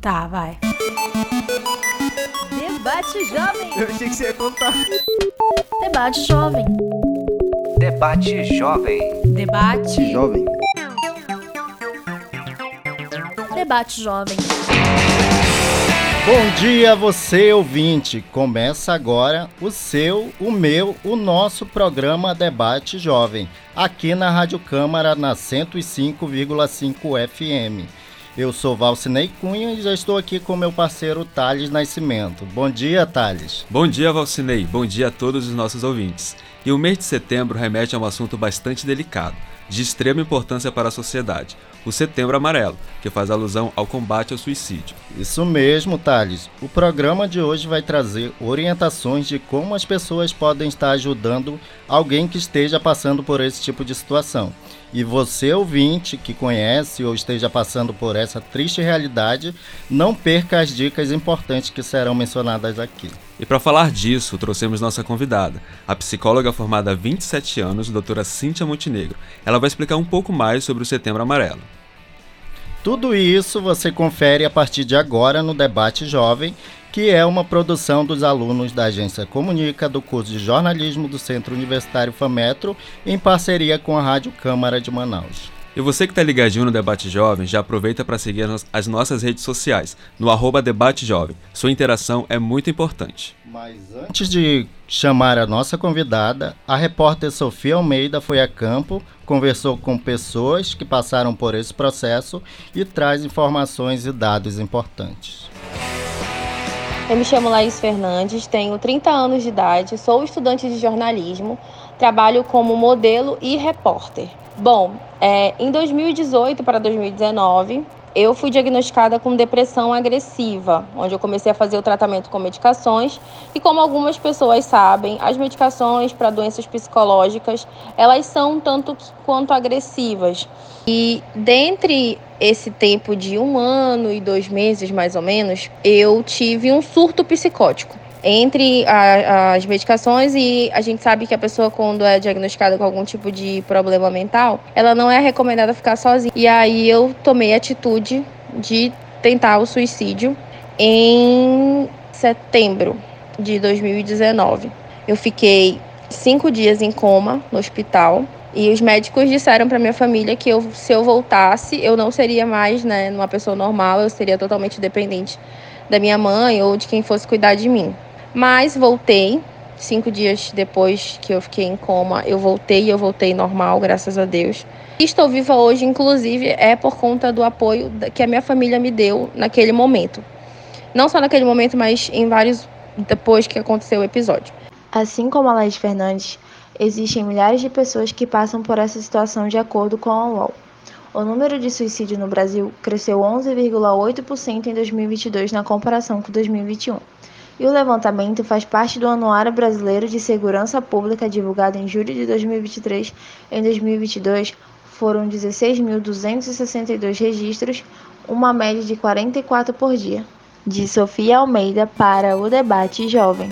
Tá, vai. Debate Jovem. Eu achei que você ia contar. Debate Jovem. Debate Jovem. Debate. Jovem. Debate Jovem. Bom dia, você ouvinte. Começa agora o seu, o meu, o nosso programa Debate Jovem, aqui na Rádio Câmara na 105,5 FM. Eu sou Valcinei Cunha e já estou aqui com meu parceiro Thales Nascimento. Bom dia, Thales. Bom dia, Valcinei. Bom dia a todos os nossos ouvintes. E o mês de setembro remete a um assunto bastante delicado, de extrema importância para a sociedade: o Setembro Amarelo, que faz alusão ao combate ao suicídio. Isso mesmo, Thales. O programa de hoje vai trazer orientações de como as pessoas podem estar ajudando alguém que esteja passando por esse tipo de situação. E você, ouvinte, que conhece ou esteja passando por essa triste realidade, não perca as dicas importantes que serão mencionadas aqui. E para falar disso, trouxemos nossa convidada, a psicóloga formada há 27 anos, doutora Cíntia Montenegro. Ela vai explicar um pouco mais sobre o Setembro Amarelo. Tudo isso você confere a partir de agora no Debate Jovem, que é uma produção dos alunos da Agência Comunica do curso de jornalismo do Centro Universitário FAMetro, em parceria com a Rádio Câmara de Manaus. E você que está ligadinho no Debate Jovem, já aproveita para seguir as nossas redes sociais, no arroba Debate Jovem. Sua interação é muito importante. Mas antes de chamar a nossa convidada, a repórter Sofia Almeida foi a campo, conversou com pessoas que passaram por esse processo e traz informações e dados importantes. Eu me chamo Laís Fernandes, tenho 30 anos de idade, sou estudante de jornalismo, trabalho como modelo e repórter. Bom, é, em 2018 para 2019, eu fui diagnosticada com depressão agressiva, onde eu comecei a fazer o tratamento com medicações. E como algumas pessoas sabem, as medicações para doenças psicológicas, elas são tanto quanto agressivas. E dentre esse tempo de um ano e dois meses, mais ou menos, eu tive um surto psicótico entre a, as medicações e a gente sabe que a pessoa quando é diagnosticada com algum tipo de problema mental, ela não é recomendada ficar sozinha. E aí eu tomei a atitude de tentar o suicídio em setembro de 2019. Eu fiquei cinco dias em coma no hospital e os médicos disseram para minha família que eu, se eu voltasse, eu não seria mais né, uma pessoa normal, eu seria totalmente dependente da minha mãe ou de quem fosse cuidar de mim. Mas voltei. Cinco dias depois que eu fiquei em coma, eu voltei e eu voltei normal, graças a Deus. Estou viva hoje, inclusive, é por conta do apoio que a minha família me deu naquele momento. Não só naquele momento, mas em vários depois que aconteceu o episódio. Assim como a Laís Fernandes, existem milhares de pessoas que passam por essa situação de acordo com a UOL. O número de suicídio no Brasil cresceu 11,8% em 2022 na comparação com 2021 e o levantamento faz parte do Anuário Brasileiro de Segurança Pública divulgado em julho de 2023. Em 2022, foram 16.262 registros, uma média de 44 por dia. De Sofia Almeida para o Debate Jovem.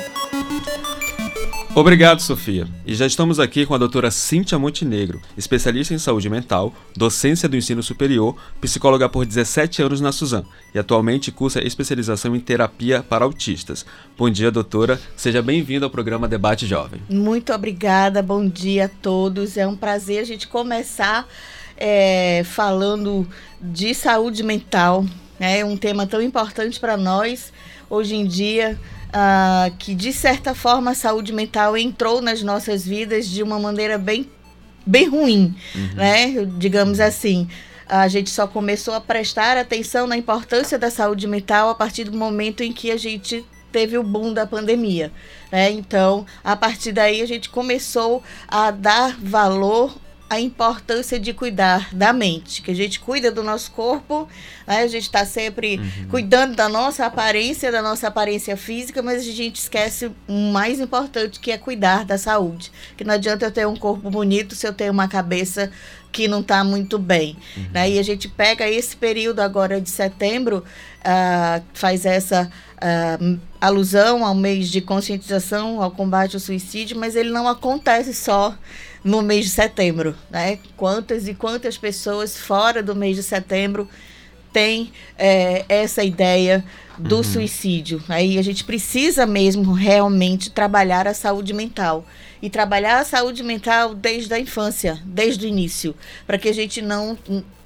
Obrigado, Sofia. E já estamos aqui com a doutora Cíntia Montenegro, especialista em saúde mental, docência do ensino superior, psicóloga por 17 anos na Suzan e atualmente cursa especialização em terapia para autistas. Bom dia, doutora. Seja bem-vinda ao programa Debate Jovem. Muito obrigada. Bom dia a todos. É um prazer a gente começar é, falando de saúde mental. É um tema tão importante para nós hoje em dia uh, que de certa forma a saúde mental entrou nas nossas vidas de uma maneira bem, bem ruim, uhum. né? Digamos assim. A gente só começou a prestar atenção na importância da saúde mental a partir do momento em que a gente teve o boom da pandemia. Né? Então, a partir daí, a gente começou a dar valor a importância de cuidar da mente, que a gente cuida do nosso corpo, né? a gente está sempre uhum. cuidando da nossa aparência, da nossa aparência física, mas a gente esquece o mais importante que é cuidar da saúde. Que não adianta eu ter um corpo bonito se eu tenho uma cabeça que não está muito bem. Uhum. Né? E a gente pega esse período agora de setembro, uh, faz essa uh, alusão ao mês de conscientização ao combate ao suicídio, mas ele não acontece só no mês de setembro, né? Quantas e quantas pessoas fora do mês de setembro tem é, essa ideia do uhum. suicídio. Aí a gente precisa mesmo realmente trabalhar a saúde mental. E trabalhar a saúde mental desde a infância, desde o início, para que a gente não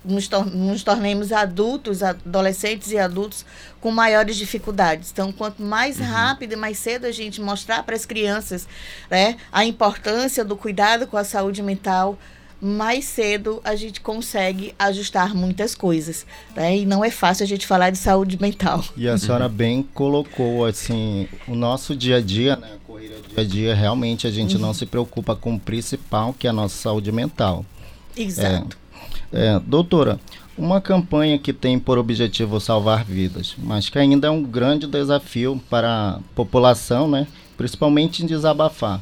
nos, tor nos tornemos adultos, adolescentes e adultos com maiores dificuldades. Então, quanto mais uhum. rápido e mais cedo a gente mostrar para as crianças né, a importância do cuidado com a saúde mental, mais cedo a gente consegue ajustar muitas coisas. Né? E não é fácil a gente falar de saúde mental. E a senhora bem colocou assim, o nosso dia a dia, né? A corrida dia a dia, realmente a gente uhum. não se preocupa com o principal, que é a nossa saúde mental. Exato. É, é, doutora, uma campanha que tem por objetivo salvar vidas, mas que ainda é um grande desafio para a população, né? principalmente em desabafar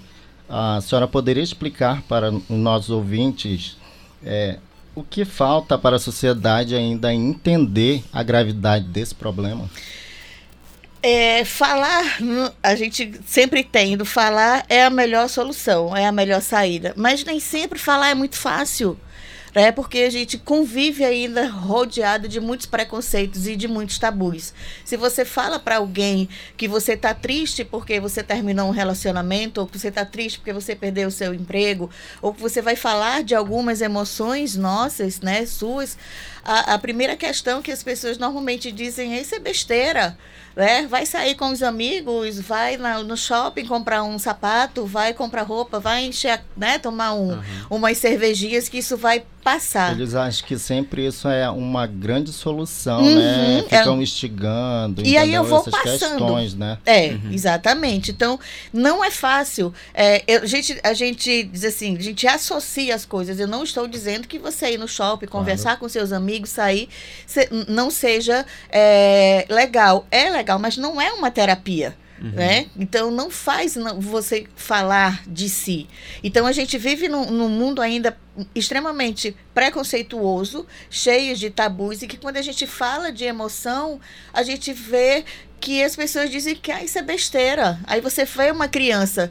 a senhora poderia explicar para os nossos ouvintes é, o que falta para a sociedade ainda entender a gravidade desse problema? É, falar, a gente sempre tendo, falar é a melhor solução, é a melhor saída. Mas nem sempre falar é muito fácil né? Porque a gente convive ainda rodeado de muitos preconceitos e de muitos tabus. Se você fala para alguém que você está triste porque você terminou um relacionamento, ou que você está triste porque você perdeu o seu emprego, ou que você vai falar de algumas emoções nossas, né, suas, a, a primeira questão que as pessoas normalmente dizem é isso é besteira né? Vai sair com os amigos, vai na, no shopping comprar um sapato, vai comprar roupa, vai encher, né? Tomar um, uhum. umas cervejinhas que isso vai passar. Eles acham que sempre isso é uma grande solução, uhum, né? É Ficam é... instigando. E aí eu vou Essas passando. Questões, né? É, uhum. exatamente. Então, não é fácil. É, eu, a, gente, a gente diz assim, a gente associa as coisas. Eu não estou dizendo que você ir no shopping, conversar claro. com seus amigos, sair, se, não seja é, legal. É legal, mas não é uma terapia. Uhum. Né? Então não faz não, você falar de si. Então a gente vive num, num, mundo ainda extremamente preconceituoso, cheio de tabus, e que quando a gente fala de emoção, a gente vê que as pessoas dizem que ah, isso é besteira. Aí você vê uma criança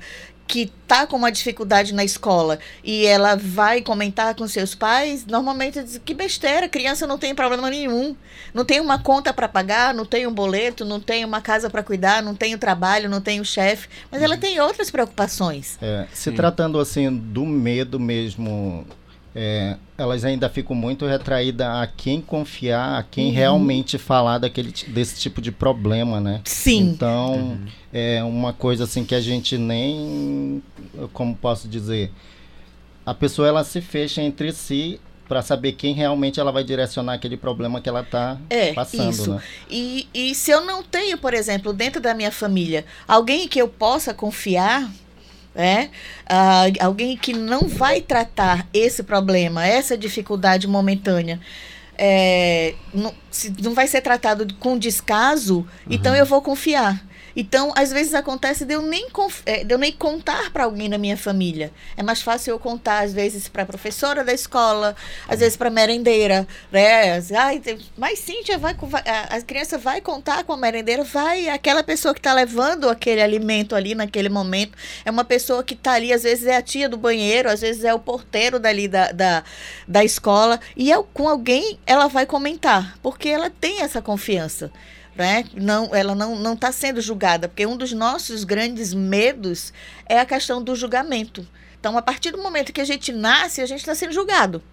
que tá com uma dificuldade na escola e ela vai comentar com seus pais, normalmente diz que besteira, criança não tem problema nenhum, não tem uma conta para pagar, não tem um boleto, não tem uma casa para cuidar, não tem o trabalho, não tem o chefe, mas ela uhum. tem outras preocupações. É, se Sim. tratando assim do medo mesmo é, elas ainda ficam muito retraídas a quem confiar, a quem uhum. realmente falar daquele, desse tipo de problema, né? Sim. Então, uhum. é uma coisa assim que a gente nem, como posso dizer, a pessoa ela se fecha entre si para saber quem realmente ela vai direcionar aquele problema que ela está é, passando. Isso. Né? E, e se eu não tenho, por exemplo, dentro da minha família, alguém que eu possa confiar, é? Ah, alguém que não vai tratar esse problema, essa dificuldade momentânea, é, não, se não vai ser tratado com descaso, uhum. então eu vou confiar. Então, às vezes acontece de eu nem, é, de eu nem contar para alguém da minha família. É mais fácil eu contar, às vezes, para a professora da escola, às vezes para a merendeira. Né? Ai, mas Cíntia, vai, a criança vai contar com a merendeira, vai. Aquela pessoa que está levando aquele alimento ali naquele momento é uma pessoa que está ali, às vezes é a tia do banheiro, às vezes é o porteiro dali da, da, da escola. E é, com alguém ela vai comentar, porque ela tem essa confiança né? Não, ela não está sendo julgada, porque um dos nossos grandes medos é a questão do julgamento. Então, a partir do momento que a gente nasce, a gente está sendo julgado.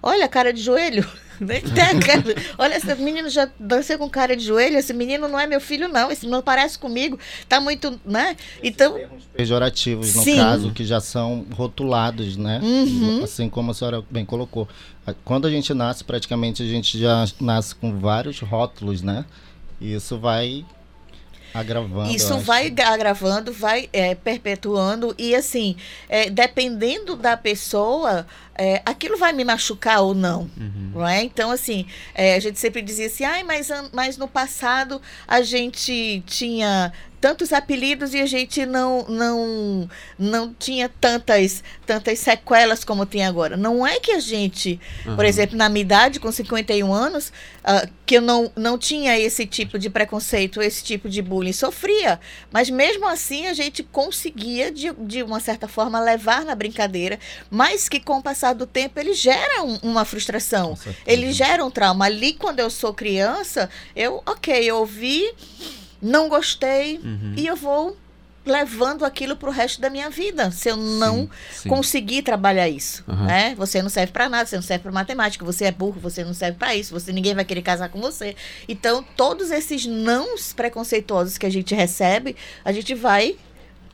Olha a cara de joelho. Olha, esse menino já dancei com cara de joelho. Esse menino não é meu filho, não. Esse menino parece comigo. Tá muito, né? Então. Pejorativos, no Sim. caso, que já são rotulados, né? Uhum. Assim como a senhora bem colocou. Quando a gente nasce, praticamente a gente já nasce com vários rótulos, né? Isso vai agravando. Isso vai agravando, vai é, perpetuando e assim, é, dependendo da pessoa, é, aquilo vai me machucar ou não, uhum. não é? Então assim, é, a gente sempre dizia assim, ai, mas, mas no passado a gente tinha tantos apelidos e a gente não não não tinha tantas tantas sequelas como tem agora. Não é que a gente, uhum. por exemplo, na minha idade com 51 anos, uh, que eu não não tinha esse tipo de preconceito, esse tipo de bullying, sofria, mas mesmo assim a gente conseguia de, de uma certa forma levar na brincadeira, mas que com o passar do tempo ele gera um, uma frustração, ele gera um trauma. Ali quando eu sou criança, eu, OK, eu ouvi não gostei uhum. e eu vou levando aquilo para o resto da minha vida se eu não sim, sim. conseguir trabalhar isso uhum. né você não serve para nada você não serve para matemática você é burro você não serve para isso você ninguém vai querer casar com você então todos esses nãos preconceituosos que a gente recebe a gente vai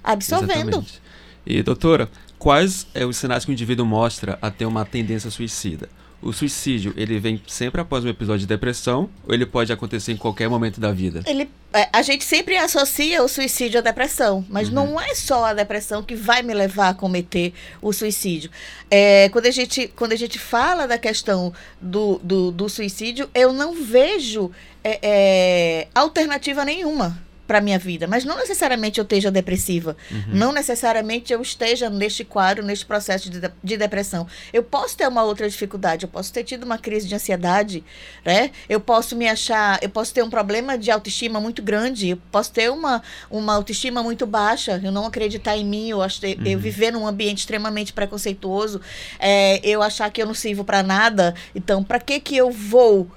absorvendo Exatamente. e doutora quais é os sinais que o indivíduo mostra a ter uma tendência suicida o suicídio, ele vem sempre após um episódio de depressão ou ele pode acontecer em qualquer momento da vida? Ele, é, a gente sempre associa o suicídio à depressão, mas uhum. não é só a depressão que vai me levar a cometer o suicídio. É, quando, a gente, quando a gente fala da questão do, do, do suicídio, eu não vejo é, é alternativa nenhuma para minha vida, mas não necessariamente eu esteja depressiva, uhum. não necessariamente eu esteja neste quadro, neste processo de, de depressão. Eu posso ter uma outra dificuldade, eu posso ter tido uma crise de ansiedade, né? Eu posso me achar, eu posso ter um problema de autoestima muito grande, eu posso ter uma, uma autoestima muito baixa, eu não acreditar em mim, eu, acho, uhum. eu viver num ambiente extremamente preconceituoso, é, eu achar que eu não sirvo para nada. Então, para que que eu vou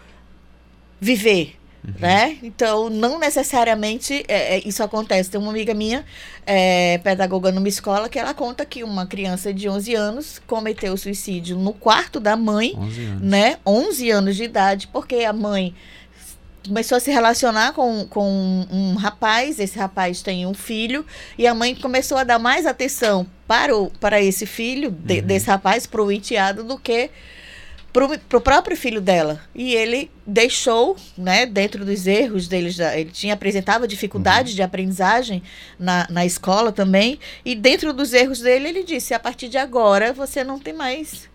viver? Uhum. Né? Então, não necessariamente é, é, isso acontece. Tem uma amiga minha, é, pedagoga numa escola, que ela conta que uma criança de 11 anos cometeu suicídio no quarto da mãe, 11 anos, né? 11 anos de idade, porque a mãe começou a se relacionar com, com um, um rapaz, esse rapaz tem um filho, e a mãe começou a dar mais atenção para, o, para esse filho, de, uhum. desse rapaz, para o enteado, do que para o próprio filho dela. E ele deixou, né, dentro dos erros dele, ele tinha apresentava dificuldades uhum. de aprendizagem na, na escola também, e dentro dos erros dele ele disse, a partir de agora você não tem mais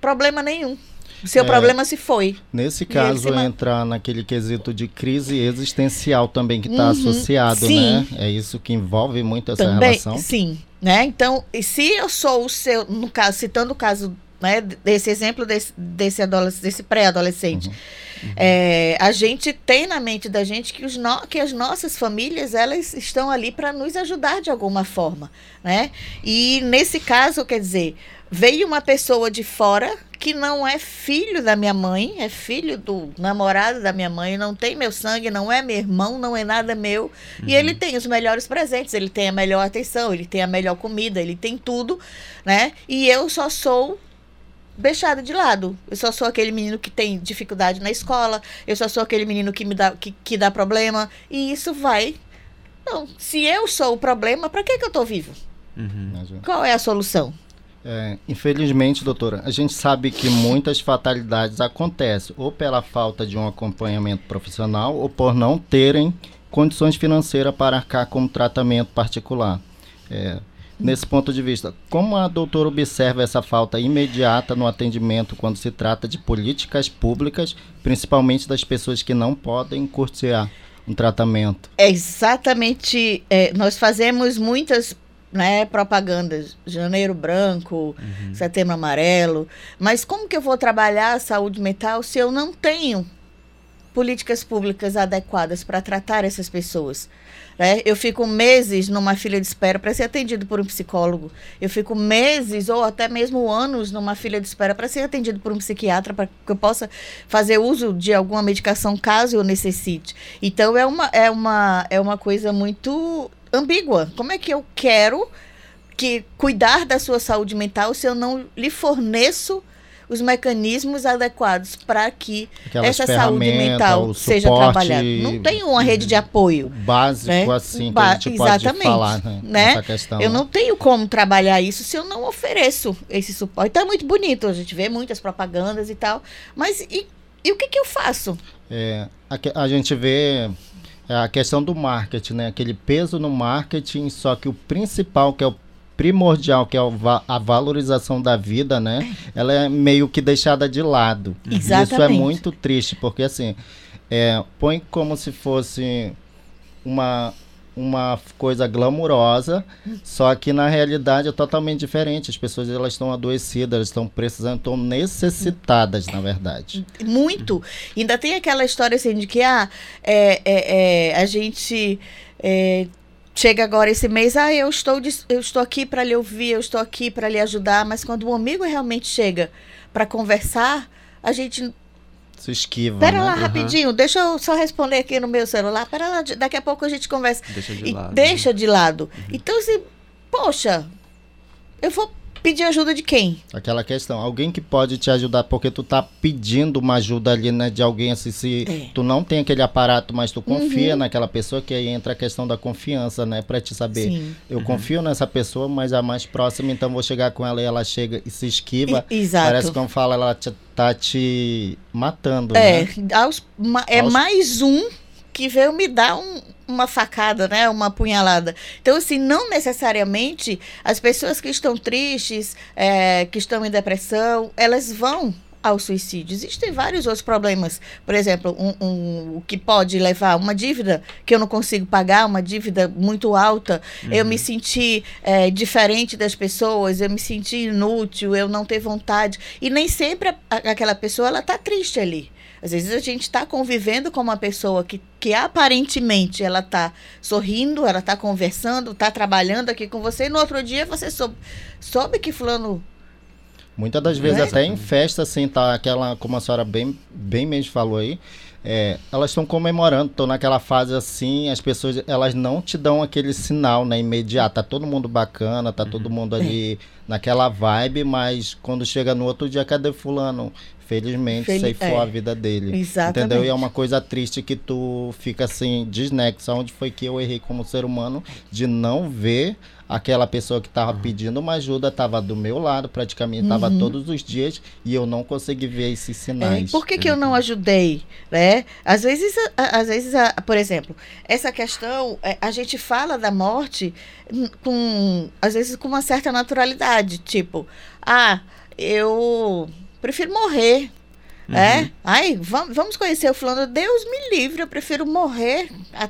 problema nenhum. O seu é, problema se foi. Nesse caso, entrar naquele quesito de crise existencial também que está uhum, associado, sim. né? É isso que envolve muito essa também, relação. Sim, né? Então, se eu sou o seu, no caso, citando o caso né, desse exemplo desse, desse, desse pré-adolescente. Uhum. Uhum. É, a gente tem na mente da gente que, os no, que as nossas famílias elas estão ali para nos ajudar de alguma forma, né? E nesse caso, quer dizer, veio uma pessoa de fora que não é filho da minha mãe, é filho do namorado da minha mãe, não tem meu sangue, não é meu irmão, não é nada meu. Uhum. E ele tem os melhores presentes, ele tem a melhor atenção, ele tem a melhor comida, ele tem tudo, né? E eu só sou deixada de lado. Eu só sou aquele menino que tem dificuldade na escola, eu só sou aquele menino que me dá, que, que dá problema. E isso vai. Não, se eu sou o problema, para que, que eu estou vivo? Uhum. Qual é a solução? É, infelizmente, doutora, a gente sabe que muitas fatalidades acontecem ou pela falta de um acompanhamento profissional ou por não terem condições financeiras para arcar com um tratamento particular. É, Nesse ponto de vista, como a doutora observa essa falta imediata no atendimento quando se trata de políticas públicas, principalmente das pessoas que não podem curtear um tratamento? É exatamente. É, nós fazemos muitas né, propagandas, janeiro branco, uhum. setembro amarelo, mas como que eu vou trabalhar a saúde mental se eu não tenho políticas públicas adequadas para tratar essas pessoas? Né? Eu fico meses numa fila de espera para ser atendido por um psicólogo. Eu fico meses ou até mesmo anos numa fila de espera para ser atendido por um psiquiatra para que eu possa fazer uso de alguma medicação caso eu necessite. Então é uma, é uma, é uma coisa muito ambígua. Como é que eu quero que cuidar da sua saúde mental se eu não lhe forneço os mecanismos adequados para que Aquelas essa saúde mental seja trabalhada. Não tem uma rede de apoio. Básico né? assim ba que a gente exatamente, pode falar né? né? Questão, eu né? não tenho como trabalhar isso se eu não ofereço esse suporte. Então é muito bonito, a gente vê muitas propagandas e tal, mas e, e o que, que eu faço? É, a, a gente vê é, a questão do marketing, né? Aquele peso no marketing, só que o principal, que é o primordial, que é a valorização da vida, né? Ela é meio que deixada de lado. Exatamente. Isso é muito triste, porque assim, é, põe como se fosse uma uma coisa glamurosa, só que na realidade é totalmente diferente. As pessoas elas estão adoecidas, elas estão precisando, estão necessitadas, na verdade. Muito. Ainda tem aquela história assim de que ah, é, é, é, a gente é, chega agora esse mês, ah, eu estou, eu estou aqui para lhe ouvir, eu estou aqui para lhe ajudar, mas quando um amigo realmente chega para conversar, a gente Se esquiva, Pera né? lá Aham. rapidinho, deixa eu só responder aqui no meu celular. Pera lá, daqui a pouco a gente conversa. Deixa de E lado. deixa de lado. Então, assim, poxa, eu vou pedir ajuda de quem? Aquela questão, alguém que pode te ajudar, porque tu tá pedindo uma ajuda ali, né, de alguém assim, se É. tu não tem aquele aparato, mas tu confia Uhum. naquela pessoa, que aí entra a questão da confiança, né, pra te saber. Sim. Eu confio nessa pessoa, mas a mais próxima, então vou chegar com ela e ela chega e se esquiva. E- Exato. Parece que quando fala, ela te- tá te matando, É, né? aos- ma- é Aos- mais um que veio me dar um- uma facada, né? Uma punhalada. Então, assim, não necessariamente as pessoas que estão tristes, é, que estão em depressão, elas vão ao suicídio. Existem vários outros problemas. Por exemplo, um, um- o que pode levar uma dívida que eu não consigo pagar, uma dívida muito alta, eu me senti é, diferente das pessoas, eu me senti inútil, eu não ter vontade. E nem sempre a- aquela pessoa ela tá triste ali. Às vezes a gente está convivendo com uma pessoa que, que aparentemente ela tá sorrindo, ela tá conversando, tá trabalhando aqui com você, e no outro dia você soube, soube que fulano. Muitas das vezes Né? até em festa, assim, tá aquela, como a senhora bem, bem mesmo falou aí, é, elas estão comemorando, estão naquela fase assim, as pessoas, elas não te dão aquele sinal, né, imediato, tá todo mundo bacana, tá todo mundo ali naquela vibe, mas quando chega no outro dia, cadê fulano? Felizmente, Fel- ceifou é. a vida dele. Exatamente. Entendeu? E é uma coisa triste que tu fica assim, desnexo. Onde foi que eu errei como ser humano de não ver aquela pessoa que tava pedindo uma ajuda, tava do meu lado praticamente, tava Uhum. todos os dias e eu não consegui ver esses É, sinais. por que, que eu não ajudei? Né? Às vezes, às vezes por exemplo, essa questão, é, a gente fala da morte com, às vezes, com uma certa naturalidade. Tipo, ah, eu prefiro morrer. É? Ai, vamos, conhecer o fulano. Deus me livre, eu prefiro morrer a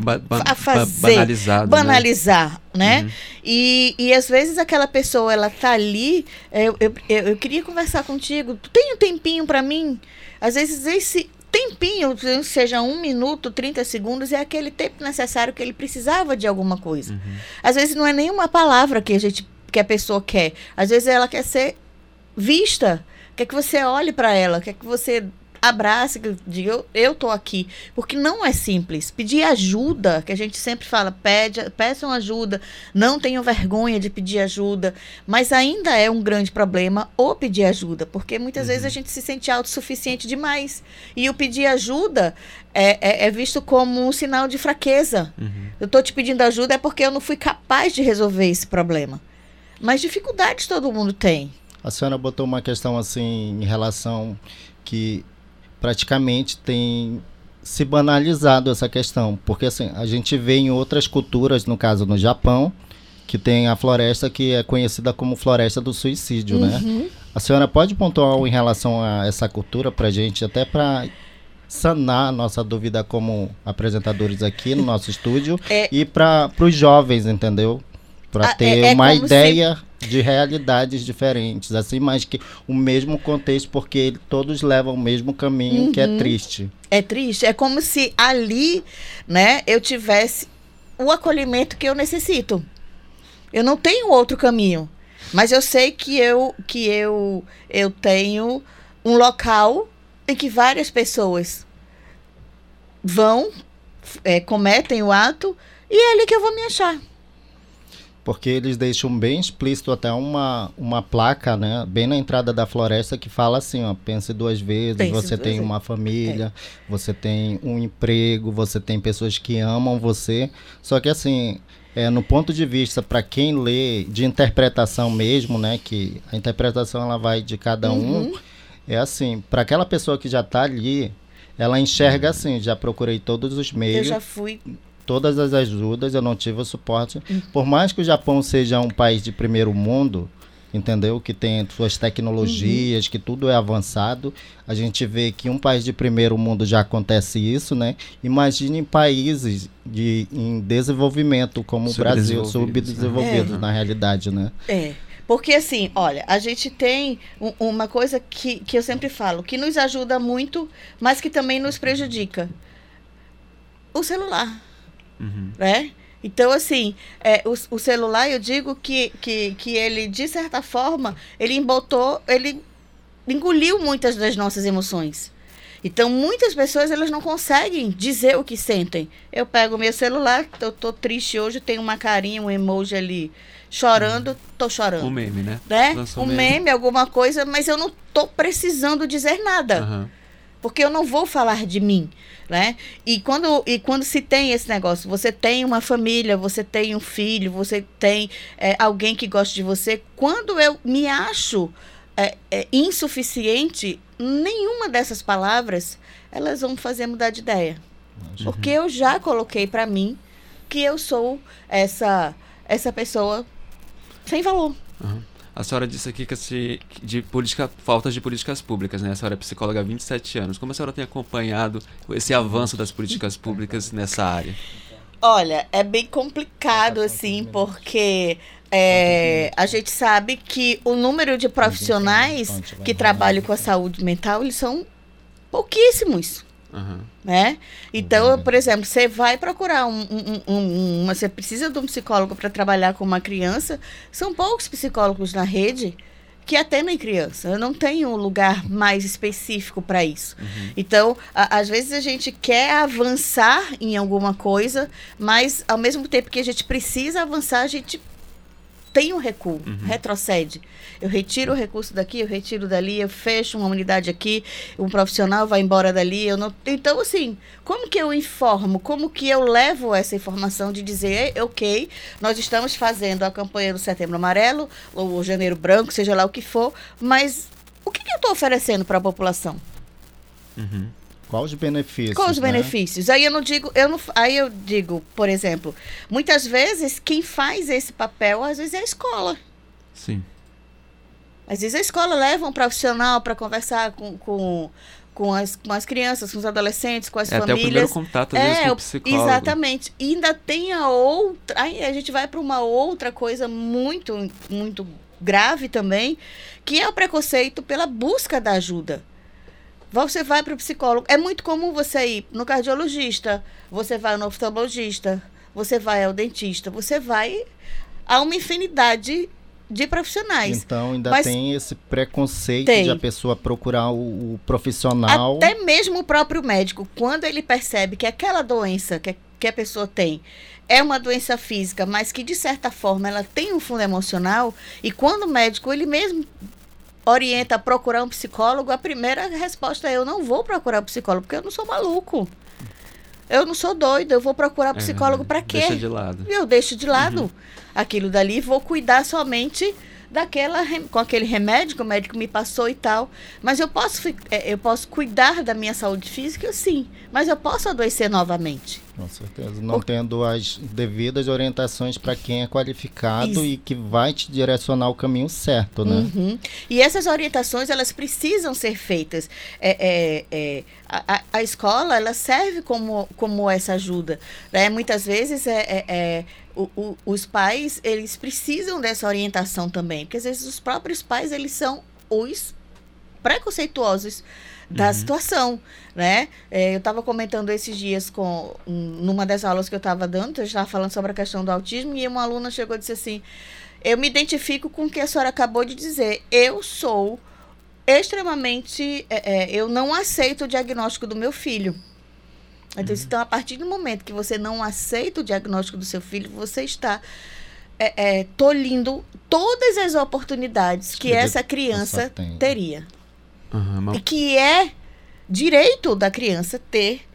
ba ba a fazer, né? banalizar, né? Uhum. E, e às vezes aquela pessoa, ela tá ali, eu, eu, eu, eu queria conversar contigo, tu tem um tempinho para mim? Às vezes esse tempinho, seja um minuto, 30 segundos, é aquele tempo necessário que ele precisava de alguma coisa. Uhum. Às vezes não é nenhuma palavra que a gente que a pessoa quer. Às vezes ela quer ser vista, quer que você olhe para ela, quer que você abrace, que diga eu, eu tô aqui, porque não é simples. Pedir ajuda, que a gente sempre fala, pede, peçam ajuda, não tenham vergonha de pedir ajuda, mas ainda é um grande problema o pedir ajuda, porque muitas vezes a gente se sente autossuficiente demais. E o pedir ajuda é, é, é visto como um sinal de fraqueza. Uhum. Eu tô te pedindo ajuda é porque eu não fui capaz de resolver esse problema. Mas dificuldades todo mundo tem. A senhora botou uma questão assim em relação que praticamente tem se banalizado essa questão, porque assim, a gente vê em outras culturas, no caso no Japão, que tem a floresta que é conhecida como floresta do suicídio, né? Uhum. A senhora pode pontuar algo em relação a essa cultura pra gente, até pra sanar a nossa dúvida como apresentadores aqui no nosso estúdio É- e para os jovens, entendeu? Para Ah, ter é- é uma como se- ideia de realidades diferentes, assim, mas que o mesmo contexto, porque todos levam o mesmo caminho, que é Uhum. triste. É triste. É como se ali, né, eu tivesse o acolhimento que eu necessito. Eu não tenho outro caminho. Mas eu sei que eu, que eu, eu tenho um local em que várias pessoas vão, é, cometem o ato, e é ali que eu vou me achar. Porque eles deixam bem explícito até uma, uma placa, né? Bem na entrada da floresta que fala assim, ó, pense duas vezes, Pense você duas tem vezes. uma família, você tem um emprego, você tem pessoas que amam você. Só que assim, é, no ponto de vista para quem lê de interpretação mesmo, né? Que a interpretação ela vai de cada um. Uhum. É assim, para aquela pessoa que já tá ali, ela enxerga assim, já procurei todos os Eu meios já fui. Todas as ajudas, eu não tive o suporte. Por mais que o Japão seja um país de primeiro mundo, entendeu? Que tem suas tecnologias, que tudo é avançado. A gente vê que um país de primeiro mundo já acontece isso, né? Imagine em países de, em desenvolvimento, como o Brasil, Subdesenvolvidos, né? É. na realidade, né? É. Porque assim, olha, a gente tem um- uma coisa que, que eu sempre falo, que nos ajuda muito, mas que também nos prejudica. O celular, Uhum. né? Então, assim, é, o, o celular, eu digo que, que, que ele, de certa forma, ele embotou, ele engoliu muitas das nossas emoções. Então, muitas pessoas, elas não conseguem dizer o que sentem. Eu pego o meu celular, eu tô triste hoje, tem uma carinha, um emoji ali, chorando, tô chorando Um meme, né? né? Um meme, alguma coisa, mas eu não tô precisando dizer nada, Aham. Porque eu não vou falar de mim, né? E quando, e quando se tem esse negócio, você tem uma família, você tem um filho, você tem é, alguém que gosta de você, quando eu me acho é, é, insuficiente, nenhuma dessas palavras, elas vão me fazer mudar de ideia. Porque eu já coloquei para mim que eu sou essa essa pessoa sem valor. A senhora disse aqui que se, de política, faltas de políticas públicas, né? A senhora é psicóloga há 27 anos. Como a senhora tem acompanhado esse avanço das políticas públicas nessa área? Olha, é bem complicado assim, porque é, a gente sabe que o número de profissionais que trabalham com a saúde mental, eles são pouquíssimos. Aham. Né? Então, por exemplo, você vai procurar um, um- um- um- uma, você precisa de um psicólogo para trabalhar com uma criança. São poucos psicólogos na rede que atendem criança. Eu não tenho um lugar mais específico para isso. Então, a- às vezes a gente quer avançar em alguma coisa, mas ao mesmo tempo que a gente precisa avançar, a gente tem um recuo, retrocede. Eu retiro o recurso daqui, eu retiro dali, eu fecho uma unidade aqui, um profissional vai embora dali, eu não. Então, assim, como que eu informo? Como que eu levo essa informação de dizer, "Ei, ok, nós estamos fazendo a campanha do Setembro Amarelo, ou o Janeiro Branco, seja lá o que for, mas o que, que eu estou oferecendo para a população? Uhum. Quais os benefícios? Quais os né? benefícios? Aí eu não digo, eu não, aí eu digo, por exemplo, muitas vezes quem faz esse papel às vezes é a escola. Sim. Às vezes a escola leva um profissional para conversar com, com, com, as, com as crianças, com os adolescentes, com as É até o primeiro famílias. contato, às vezes, com É, o psicólogo. exatamente. E ainda tem a outra. Aí a gente vai para uma outra coisa muito, muito grave também, que é o preconceito pela busca da ajuda. Você vai para o psicólogo. É muito comum você ir no cardiologista, você vai no oftalmologista, você vai ao dentista, você vai a uma infinidade de profissionais. Então ainda Mas- tem esse preconceito Tem. de a pessoa procurar o, o profissional. Até mesmo o próprio médico, quando ele percebe que aquela doença que, que a pessoa tem é uma doença física, mas que de certa forma ela tem um fundo emocional, e quando o médico ele mesmo orienta a procurar um psicólogo, a primeira resposta é: eu não vou procurar um psicólogo porque eu não sou maluco. Eu não sou doido, eu vou procurar psicólogo É, para quê? Deixa de lado. eu deixo de lado aquilo dali e vou cuidar somente daquela com aquele remédio que o médico me passou e tal. Mas eu posso eh, eu posso cuidar da minha saúde física, sim, mas eu posso adoecer novamente. Com certeza. Não tendo as devidas orientações para quem é qualificado Isso. e que vai te direcionar o caminho certo, né? Uhum. E essas orientações elas precisam ser feitas. É, é, é, a, a- escola ela serve como, como essa ajuda. Né? Muitas vezes é, é- é, o- o- os pais eles precisam dessa orientação também, porque às vezes os próprios pais eles são os preconceituosos da situação, né? É, eu estava comentando esses dias com um, numa das aulas que eu estava dando, eu estava falando sobre a questão do autismo e uma aluna chegou e disse assim: eu me identifico com o que a senhora acabou de dizer. Eu sou extremamente. é, é, eu não aceito o diagnóstico do meu filho. Então, então, a partir do momento que você não aceita o diagnóstico do seu filho, você está é, é, tolhindo todas as oportunidades que Que essa criança teria. Uma- E que é direito da criança ter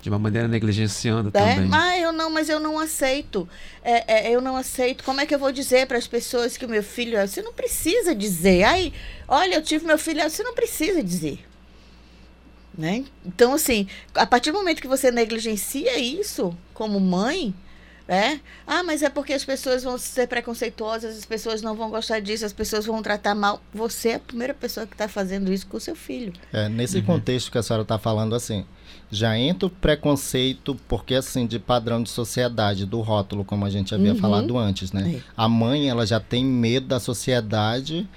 de uma maneira negligenciando né? também. Mas eu não, mas eu não aceito. É, é, eu não aceito. Como é que eu vou dizer para as pessoas que o meu filho. Você não precisa dizer. Ai, olha, eu tive meu filho. Você não precisa dizer. Né? Então, assim, a partir do momento que você negligencia isso como mãe, né? Ah, mas é porque as pessoas vão ser preconceituosas, as pessoas não vão gostar disso, as pessoas vão tratar mal. Você é a primeira pessoa que está fazendo isso com o seu filho. É, nesse uhum. contexto que a senhora está falando, assim, já entra o preconceito, porque assim, de padrão de sociedade, do rótulo, como a gente havia uhum. falado antes, né? É. A mãe, ela já tem medo da sociedade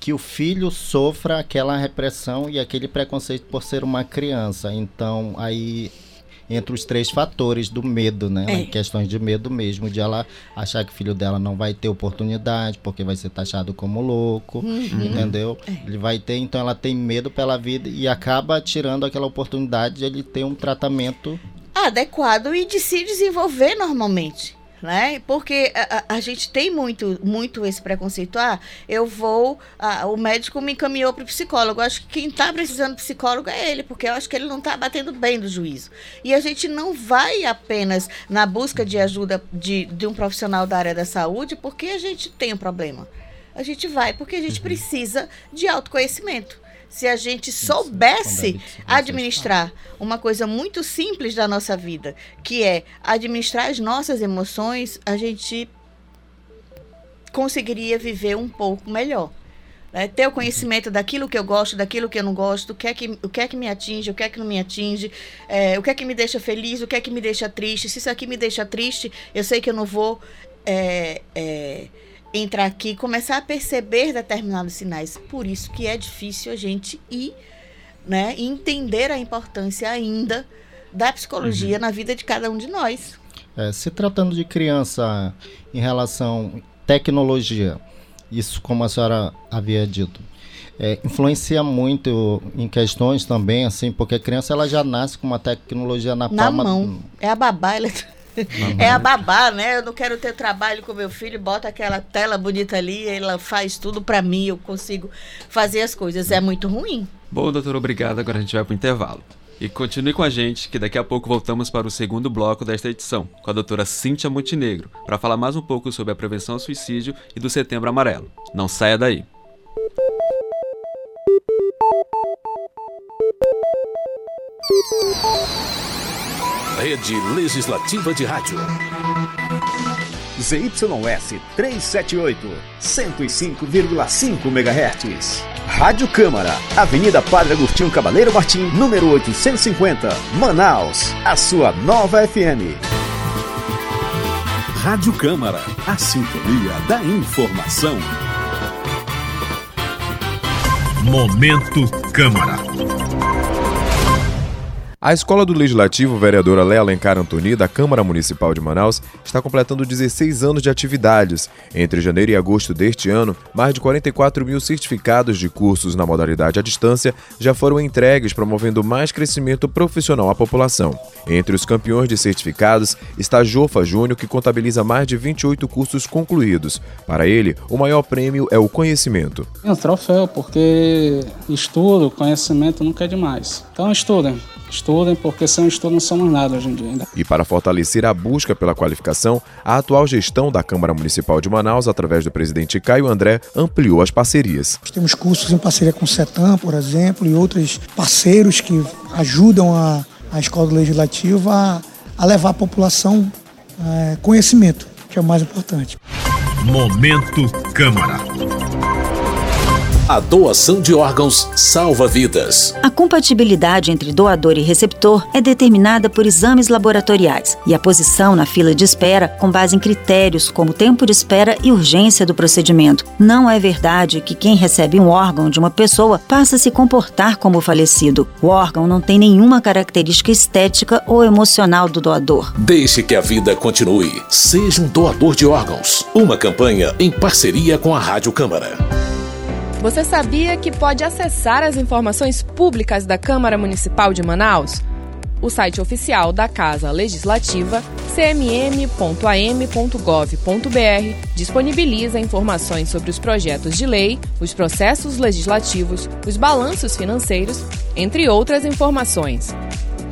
que o filho sofra aquela repressão e aquele preconceito por ser uma criança. Então, aí entre os três fatores do medo, né? É. Questões de medo mesmo, de ela achar que o filho dela não vai ter oportunidade, porque vai ser taxado como louco, uhum. entendeu? É. Ele vai ter, então ela tem medo pela vida e acaba tirando aquela oportunidade de ele ter um tratamento adequado e de se desenvolver normalmente né? Porque a, a, gente tem muito, muito esse preconceito. Ah, eu vou. Ah, o médico me encaminhou para o psicólogo. Eu acho que quem está precisando de psicólogo é ele, porque eu acho que ele não está batendo bem do juízo. E a gente não vai apenas na busca de ajuda de, de um profissional da área da saúde porque a gente tem um problema. A gente vai porque a gente uhum. precisa de autoconhecimento se a gente soubesse administrar uma coisa muito simples da nossa vida, que é administrar as nossas emoções, a gente conseguiria viver um pouco melhor. Né? Ter o conhecimento daquilo que eu gosto, daquilo que eu não gosto, o que é que, o que, é que me atinge, o que é que não me atinge, é, o que é que me deixa feliz, o que é que me deixa triste. Se isso aqui me deixa triste, eu sei que eu não vou. É, é, entrar aqui e começar a perceber determinados sinais. Por isso que é difícil a gente ir, né, entender a importância ainda da psicologia uhum. na vida de cada um de nós. É, se tratando de criança em relação à tecnologia, isso como a senhora havia dito, é, influencia muito em questões também, assim, porque a criança ela já nasce com uma tecnologia na, na palma. mão. É a babá eletrônica. É a babá, né? Eu não quero ter trabalho com meu filho, bota aquela tela bonita ali, ela faz tudo para mim, eu consigo fazer as coisas. É muito ruim. Bom, doutor, obrigado. Agora a gente vai para o intervalo. E continue com a gente, que daqui a pouco voltamos para o segundo bloco desta edição, com a doutora Cíntia Montenegro, para falar mais um pouco sobre a prevenção ao suicídio e do Setembro Amarelo. Não saia daí. Rede Legislativa de Rádio. ZYS 378, 105,5 MHz. Rádio Câmara, Avenida Padre Agostinho Cabaleiro Martim, número 850, Manaus, a sua nova FM. Rádio Câmara, a sintonia da informação. Momento Câmara. A Escola do Legislativo Vereadora Léa Alencar Antoni, da Câmara Municipal de Manaus, está completando 16 anos de atividades. Entre janeiro e agosto deste ano, mais de 44 mil certificados de cursos na modalidade à distância já foram entregues, promovendo mais crescimento profissional à população. Entre os campeões de certificados está Jofa Júnior, que contabiliza mais de 28 cursos concluídos. Para ele, o maior prêmio é o conhecimento. É um troféu, porque estudo, conhecimento nunca é demais. Então estudem. Estudem, porque sem estudo não somos nada hoje em dia ainda. E para fortalecer a busca pela qualificação, a atual gestão da Câmara Municipal de Manaus, através do presidente Caio André, ampliou as parcerias. Nós temos cursos em parceria com o CETAM, por exemplo, e outros parceiros que ajudam a, a Escola Legislativa a, a levar a população é, conhecimento, que é o mais importante. Momento Câmara. A doação de órgãos salva vidas. A compatibilidade entre doador e receptor é determinada por exames laboratoriais e a posição na fila de espera com base em critérios como tempo de espera e urgência do procedimento. Não é verdade que quem recebe um órgão de uma pessoa passa a se comportar como falecido. O órgão não tem nenhuma característica estética ou emocional do doador. Deixe que a vida continue. Seja um doador de órgãos. Uma campanha em parceria com a Rádio Câmara. Você sabia que pode acessar as informações públicas da Câmara Municipal de Manaus? O site oficial da Casa Legislativa, cmm.am.gov.br, disponibiliza informações sobre os projetos de lei, os processos legislativos, os balanços financeiros, entre outras informações.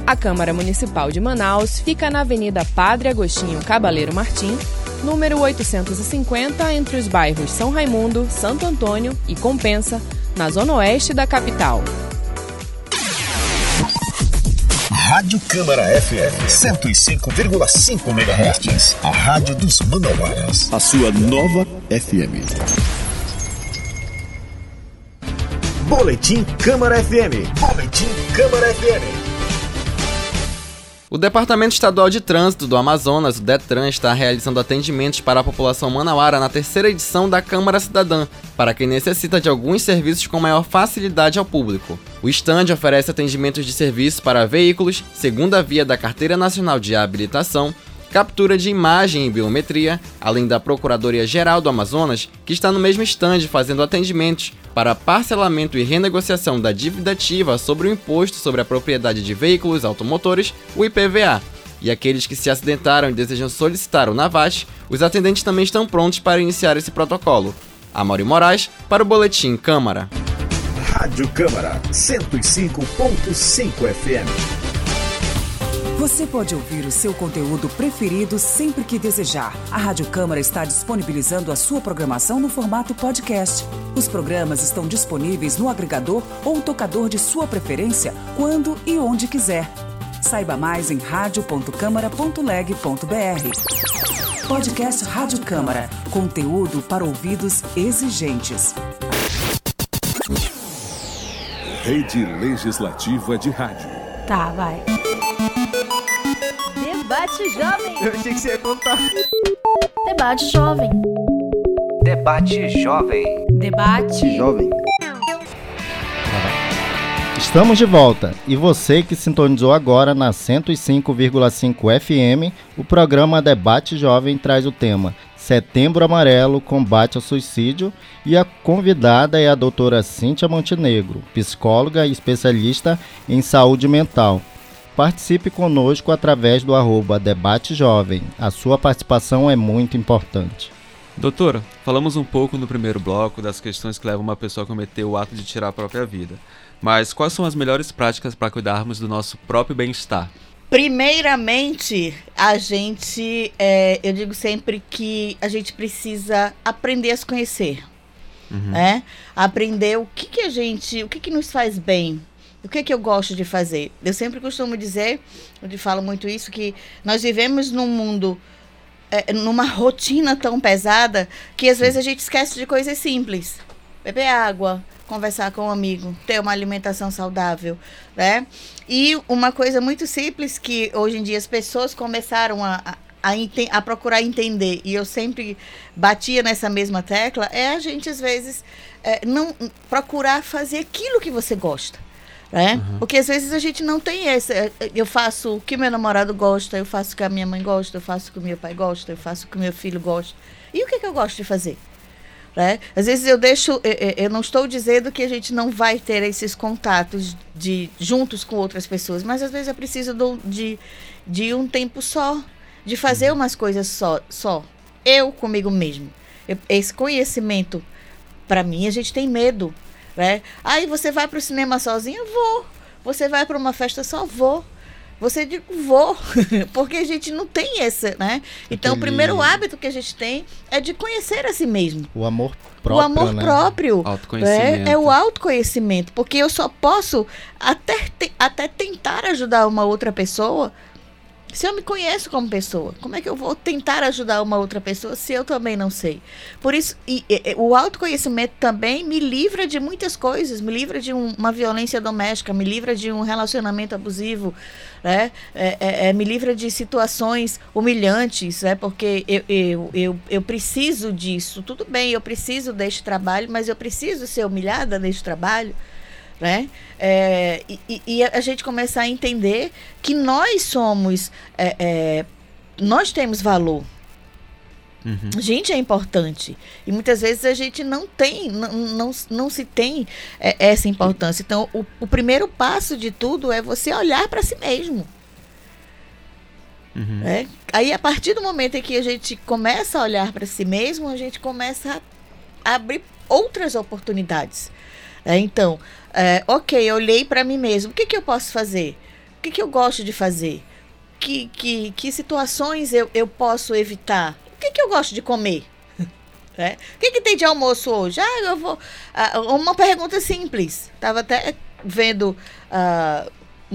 A Câmara Municipal de Manaus fica na Avenida Padre Agostinho Cabaleiro Martim, número 850, entre os bairros São Raimundo, Santo Antônio e Compensa, na zona oeste da capital. Rádio Câmara FM 105,5 MHz. A rádio dos Manauaras. A sua nova FM. Boletim Câmara FM. Boletim Câmara FM. O Departamento Estadual de Trânsito do Amazonas, o DETRAN, está realizando atendimentos para a população manauara na terceira edição da Câmara Cidadã, para quem necessita de alguns serviços com maior facilidade ao público. O stand oferece atendimentos de serviço para veículos, segunda via da Carteira Nacional de Habilitação, captura de imagem e biometria, além da Procuradoria-Geral do Amazonas, que está no mesmo stand fazendo atendimentos para parcelamento e renegociação da dívida ativa sobre o Imposto sobre a Propriedade de Veículos Automotores, o IPVA. E aqueles que se acidentaram e desejam solicitar o NAVAS, os atendentes também estão prontos para iniciar esse protocolo. Amaury Moraes, para o Boletim Câmara. Rádio Câmara 105.5 FM. Você pode ouvir o seu conteúdo preferido sempre que desejar. A Rádio Câmara está disponibilizando a sua programação no formato podcast. Os programas estão disponíveis no agregador ou tocador de sua preferência, quando e onde quiser. Saiba mais em radio.câmara.leg.br. Podcast Rádio Câmara. Conteúdo para ouvidos exigentes. Rede Legislativa de Rádio. Tá, vai. Debate Jovem. Eu achei que você ia contar. Debate Jovem. Debate Jovem. Debate Jovem. Estamos de volta e você que sintonizou agora na 105,5 FM, o programa Debate Jovem traz o tema Setembro Amarelo Combate ao Suicídio e a convidada é a doutora Cíntia Montenegro, psicóloga e especialista em saúde mental. Participe conosco através do arroba Debate Jovem. A sua participação é muito importante. Doutora, falamos um pouco no primeiro bloco das questões que levam uma pessoa a cometer o ato de tirar a própria vida. Mas quais são as melhores práticas para cuidarmos do nosso próprio bem-estar? Primeiramente, a gente, é, eu digo sempre que a gente precisa aprender a se conhecer, Uhum. né? Aprender o que que a gente, o que que nos faz bem, o que que eu gosto de fazer. Eu sempre costumo dizer, eu falo muito isso, que nós vivemos num mundo, é, numa rotina tão pesada, que às vezes a gente esquece de coisas simples. Beber água, conversar com um amigo, ter uma alimentação saudável, né? E uma coisa muito simples que hoje em dia as pessoas começaram a, a, a, a procurar entender, e eu sempre batia nessa mesma tecla, é a gente às vezes é, não procurar fazer aquilo que você gosta. Né? Porque às vezes a gente não tem esse. é, Eu faço o que meu namorado gosta, eu faço o que a minha mãe gosta, eu faço o que o meu pai gosta, eu faço o que o meu filho gosta. E o que, que eu gosto de fazer? Né? Às vezes eu deixo, eu, eu- eu não estou dizendo que a gente não vai ter esses contatos de juntos com outras pessoas, mas às vezes é preciso do- de, de um tempo só, de fazer umas coisas só, só. Eu comigo mesmo. Eu- esse conhecimento, para mim, a gente tem medo, né? Aí você vai para o cinema sozinho, vou. Você vai para uma festa só, vou. Você diz, vou, porque a gente não tem essa, né? Então, o primeiro hábito que a gente tem é de conhecer a si mesmo. O amor próprio, o amor né? próprio Autoconhecimento. é, é o autoconhecimento, porque eu só posso até, te- até tentar ajudar uma outra pessoa se eu me conheço como pessoa. Como é que eu vou tentar ajudar uma outra pessoa se eu também não sei? Por isso, e- e- o autoconhecimento também me livra de muitas coisas, me livra de um- uma violência doméstica, me livra de um relacionamento abusivo, né? É- é- é, me livra de situações humilhantes, né? Porque eu, eu, eu, eu preciso disso. Tudo bem, eu preciso deste trabalho, mas eu preciso ser humilhada neste trabalho né? É, e, e- a gente começar a entender que nós somos, é, é, nós temos valor. Uhum. A gente é importante. E muitas vezes a gente não tem, não, não, não se tem é, essa importância. Então, o, o primeiro passo de tudo é você olhar para si mesmo. Uhum. né? Aí, a partir do momento em que a gente começa a olhar para si mesmo, a gente começa a abrir outras oportunidades. Né? Então, é, ok, eu olhei para mim mesmo. O que, que eu posso fazer? O que, que eu gosto de fazer? Que, que, que situações eu, eu posso evitar? O que, que eu gosto de comer? né? O que, que tem de almoço hoje? Ah, eu vou. ah, uma pergunta simples. Estava até vendo ah,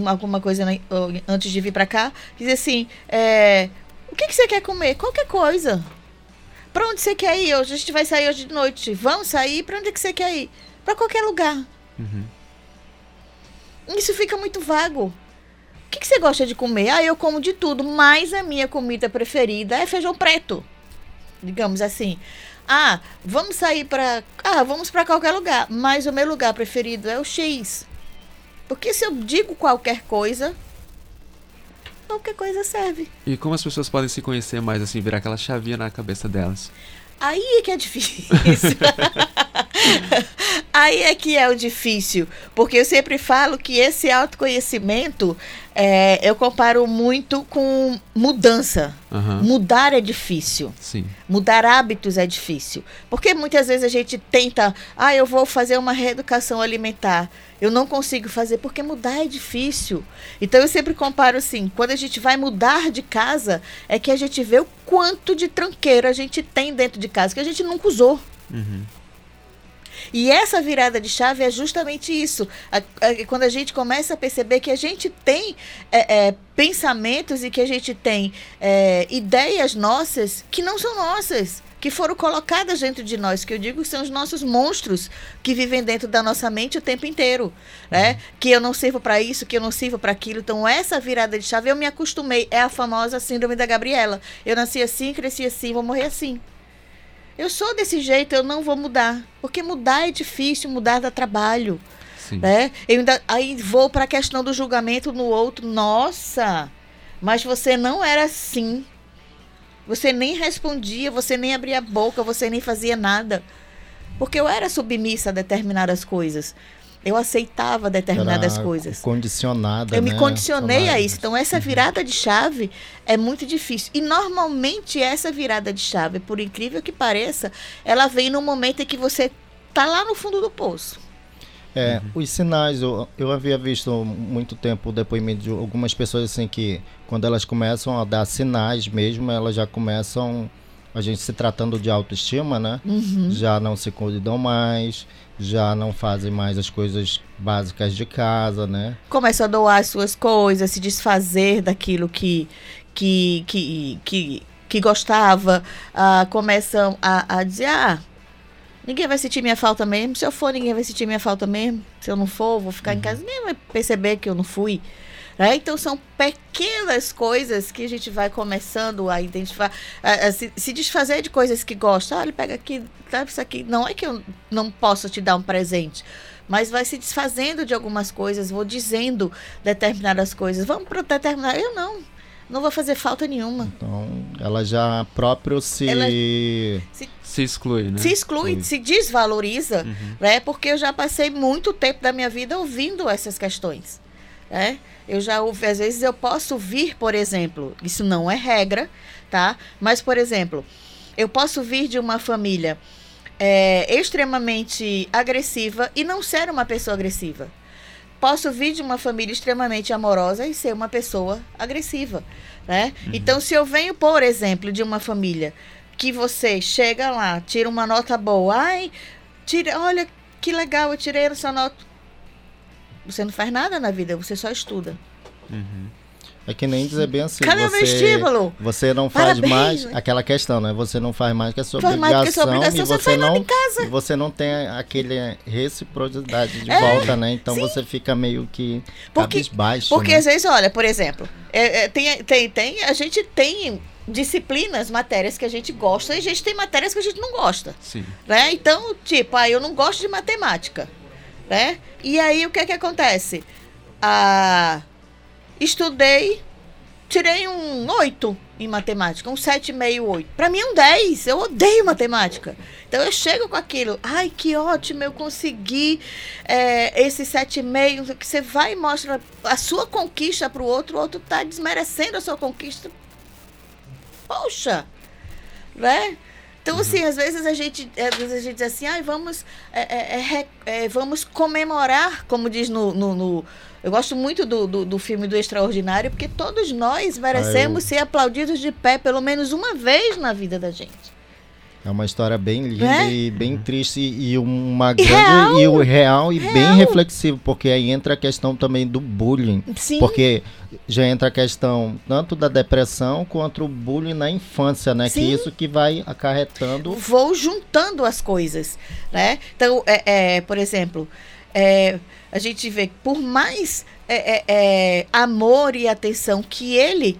alguma coisa na, antes de vir para cá, dizer assim, é, o que, que você quer comer? Qualquer coisa. Para onde você quer ir? Hoje a gente vai sair hoje de noite. Vamos sair? Para onde que você quer ir? Para qualquer lugar. Uhum. Isso fica muito vago. O que, que você gosta de comer? Ah, eu como de tudo, mas a minha comida preferida é feijão preto. Digamos assim. Ah, vamos sair para. Ah, vamos para qualquer lugar, mas o meu lugar preferido é o X. Porque se eu digo qualquer coisa, qualquer coisa serve. E como as pessoas podem se conhecer mais, assim, virar aquela chavinha na cabeça delas? Aí é que é difícil. Aí é que é o difícil. Porque eu sempre falo que esse autoconhecimento é, eu comparo muito com mudança. Uhum. Mudar é difícil. Sim. Mudar hábitos é difícil. Porque muitas vezes a gente tenta, ah, eu vou fazer uma reeducação alimentar. Eu não consigo fazer porque mudar é difícil. Então eu sempre comparo assim, quando a gente vai mudar de casa, é que a gente vê o quanto de tranqueira a gente tem dentro de casa que a gente nunca usou. Uhum. E essa virada de chave é justamente isso. A, a, quando a gente começa a perceber que a gente tem é, é, pensamentos e que a gente tem é, ideias nossas que não são nossas que foram colocadas dentro de nós, que eu digo que são os nossos monstros que vivem dentro da nossa mente o tempo inteiro, né? Que eu não sirvo para isso, que eu não sirvo para aquilo. Então essa virada de chave eu me acostumei, é a famosa síndrome da Gabriela. Eu nasci assim, cresci assim, vou morrer assim. Eu sou desse jeito, eu não vou mudar. Porque mudar é difícil, mudar dá trabalho. Sim. Né? Eu ainda, aí vou para a questão do julgamento no outro. Nossa, mas você não era assim. Você nem respondia, você nem abria a boca, você nem fazia nada. Porque eu era submissa a determinadas coisas. Eu aceitava determinadas Era coisas. Condicionada. Eu né? me condicionei a isso. Então, essa virada de chave é muito difícil. E normalmente essa virada de chave, por incrível que pareça, ela vem no momento em que você tá lá no fundo do poço. É, uhum. os sinais, eu, eu havia visto muito tempo o depoimento de algumas pessoas assim que quando elas começam a dar sinais mesmo, elas já começam, a gente se tratando de autoestima, né? Uhum. Já não se cuidam mais, já não fazem mais as coisas básicas de casa, né? Começam a doar as suas coisas, se desfazer daquilo que que que que, que gostava, uh, começam a, a dizer ah Ninguém vai sentir minha falta mesmo. Se eu for, ninguém vai sentir minha falta mesmo. Se eu não for, vou ficar uhum. em casa. Ninguém vai perceber que eu não fui. Né? Então são pequenas coisas que a gente vai começando a identificar, a, a se, se, desfazer de coisas que gosta. Olha, pega aqui, tá isso aqui. Não é que eu não possa te dar um presente, mas vai se desfazendo de algumas coisas, vou dizendo determinadas coisas. Vamos para determinar. Eu não. Não vou fazer falta nenhuma. Então, ela já próprio se... se... se exclui, né? Se exclui, se desvaloriza, uhum. né? Porque eu já passei muito tempo da minha vida ouvindo essas questões, né? Eu já ouvi, às vezes eu posso vir, por exemplo, isso não é regra, tá? Mas, por exemplo, eu posso vir de uma família é, extremamente agressiva e não ser uma pessoa agressiva. Posso vir de uma família extremamente amorosa e ser uma pessoa agressiva, né? Uhum. Então, se eu venho, por exemplo, de uma família que você chega lá, tira uma nota boa, ai, tira, olha que legal, eu tirei essa nota você não faz nada na vida, você só estuda. Uhum. É que nem dizer bem assim. Cadê você, o meu estímulo? Você não faz Parabéns. mais aquela questão, né? Você não faz mais que a sua faz obrigação, que a sua obrigação e você, você não e você não tem aquele reciprocidade de é, volta, né? Então sim. você fica meio que porque, baixo. Porque né? às vezes, olha, por exemplo, é, é, tem, tem, tem, a gente tem disciplinas, matérias que a gente gosta e a gente tem matérias que a gente não gosta. Sim. Né? Então, tipo, ah, eu não gosto de matemática né? E aí o que é que acontece? Ah, estudei, tirei um 8 em matemática, um 7,5, 8. Para mim é um 10, eu odeio matemática. Então eu chego com aquilo, ai que ótimo, eu consegui é, esse 7,5, que você vai e mostra a sua conquista para o outro, o outro tá desmerecendo a sua conquista. Poxa, né? Então, uhum. assim, às vezes a gente, às vezes a gente diz assim, ah, vamos, é, é, é, vamos comemorar, como diz no, no, no eu gosto muito do, do, do, filme do Extraordinário, porque todos nós merecemos ah, eu... ser aplaudidos de pé pelo menos uma vez na vida da gente. É uma história bem linda Né? e bem triste e uma grande real. e o real e bem Real. reflexivo, porque aí entra a questão também do bullying. Sim. Porque já entra a questão tanto da depressão quanto o bullying na infância, né? Que Sim. isso que vai acarretando vou juntando as coisas, né? Então, é, é, por exemplo, é, a gente vê que por mais é, é, é, amor e atenção que ele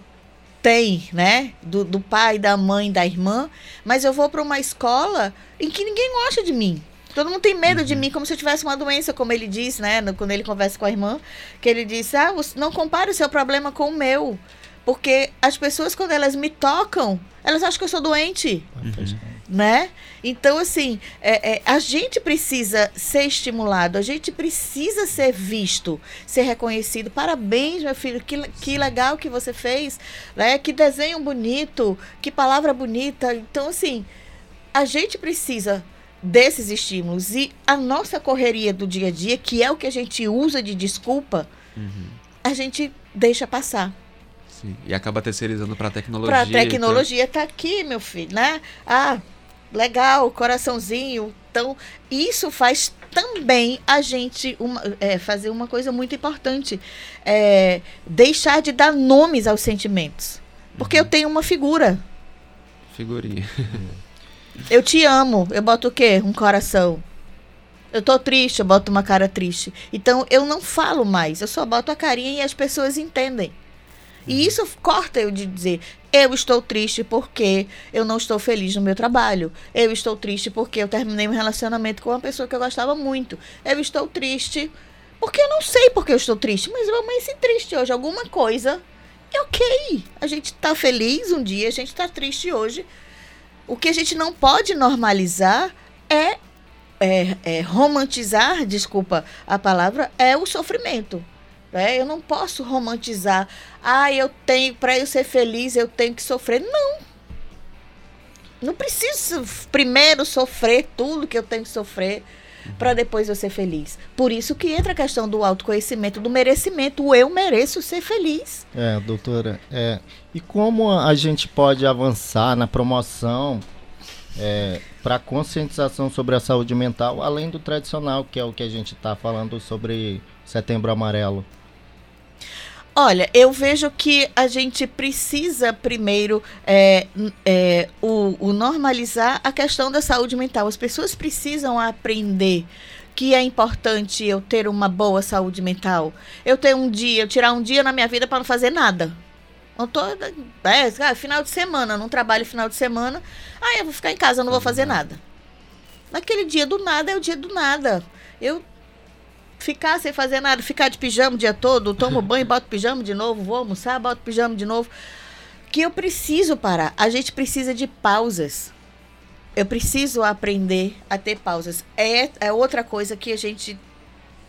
tem, né? Do, do pai, da mãe, da irmã, mas eu vou para uma escola em que ninguém gosta de mim. Todo mundo tem medo de mim, como se eu tivesse uma doença, como ele diz, né? Quando ele conversa com a irmã, que ele disse: Ah, não compare o seu problema com o meu. Porque as pessoas, quando elas me tocam, elas acham que eu sou doente né? Então, assim, é, é, a gente precisa ser estimulado, a gente precisa ser visto, ser reconhecido. Parabéns, meu filho, que, que legal que você fez, né? Que desenho bonito, que palavra bonita. Então, assim, a gente precisa desses estímulos e a nossa correria do dia a dia, que é o que a gente usa de desculpa, a gente deixa passar. Sim. E acaba terceirizando para a tecnologia. Para então. tecnologia tá aqui, meu filho, né? Ah, legal, coraçãozinho. Então, isso faz também a gente uma- é, fazer uma coisa muito importante. É, deixar de dar nomes aos sentimentos. Porque eu tenho uma figura. Figurinha. Eu te amo. Eu boto o quê? Um coração. Eu tô triste, eu boto uma cara triste. Então eu não falo mais, eu só boto a carinha e as pessoas entendem. E isso corta eu de dizer, eu estou triste porque eu não estou feliz no meu trabalho. Eu estou triste porque eu terminei um relacionamento com uma pessoa que eu gostava muito. Eu estou triste porque eu não sei porque eu estou triste, mas eu amanheci triste hoje. Alguma coisa é ok. A gente tá feliz um dia, a gente tá triste hoje. O que a gente não pode normalizar é, é, é romantizar, desculpa a palavra, é o sofrimento. Né? Eu não posso romantizar. Ah, eu tenho, para eu ser feliz, eu tenho que sofrer. Não. Não preciso primeiro sofrer tudo que eu tenho que sofrer para depois eu ser feliz. Por isso que entra a questão do autoconhecimento, do merecimento. O eu mereço ser feliz. É, doutora, é, e como a gente pode avançar na promoção para conscientização sobre a saúde mental, além do tradicional, que é o que a gente está falando sobre Setembro Amarelo? Olha, eu vejo que a gente precisa primeiro é, é, o, o normalizar a questão da saúde mental. As pessoas precisam aprender que é importante eu ter uma boa saúde mental. Eu ter um dia, eu tirar um dia na minha vida para não fazer nada. Eu tô, é, ah, final de semana, não trabalho final de semana. Ah, eu vou ficar em casa, não vou fazer nada. Naquele dia do nada é o dia do nada. Eu ficar sem fazer nada, ficar de pijama o dia todo, tomo banho, boto pijama de novo, vou almoçar, boto pijama de novo. Que eu preciso parar. A gente precisa de pausas. Eu preciso aprender a ter pausas. É, é outra coisa que a gente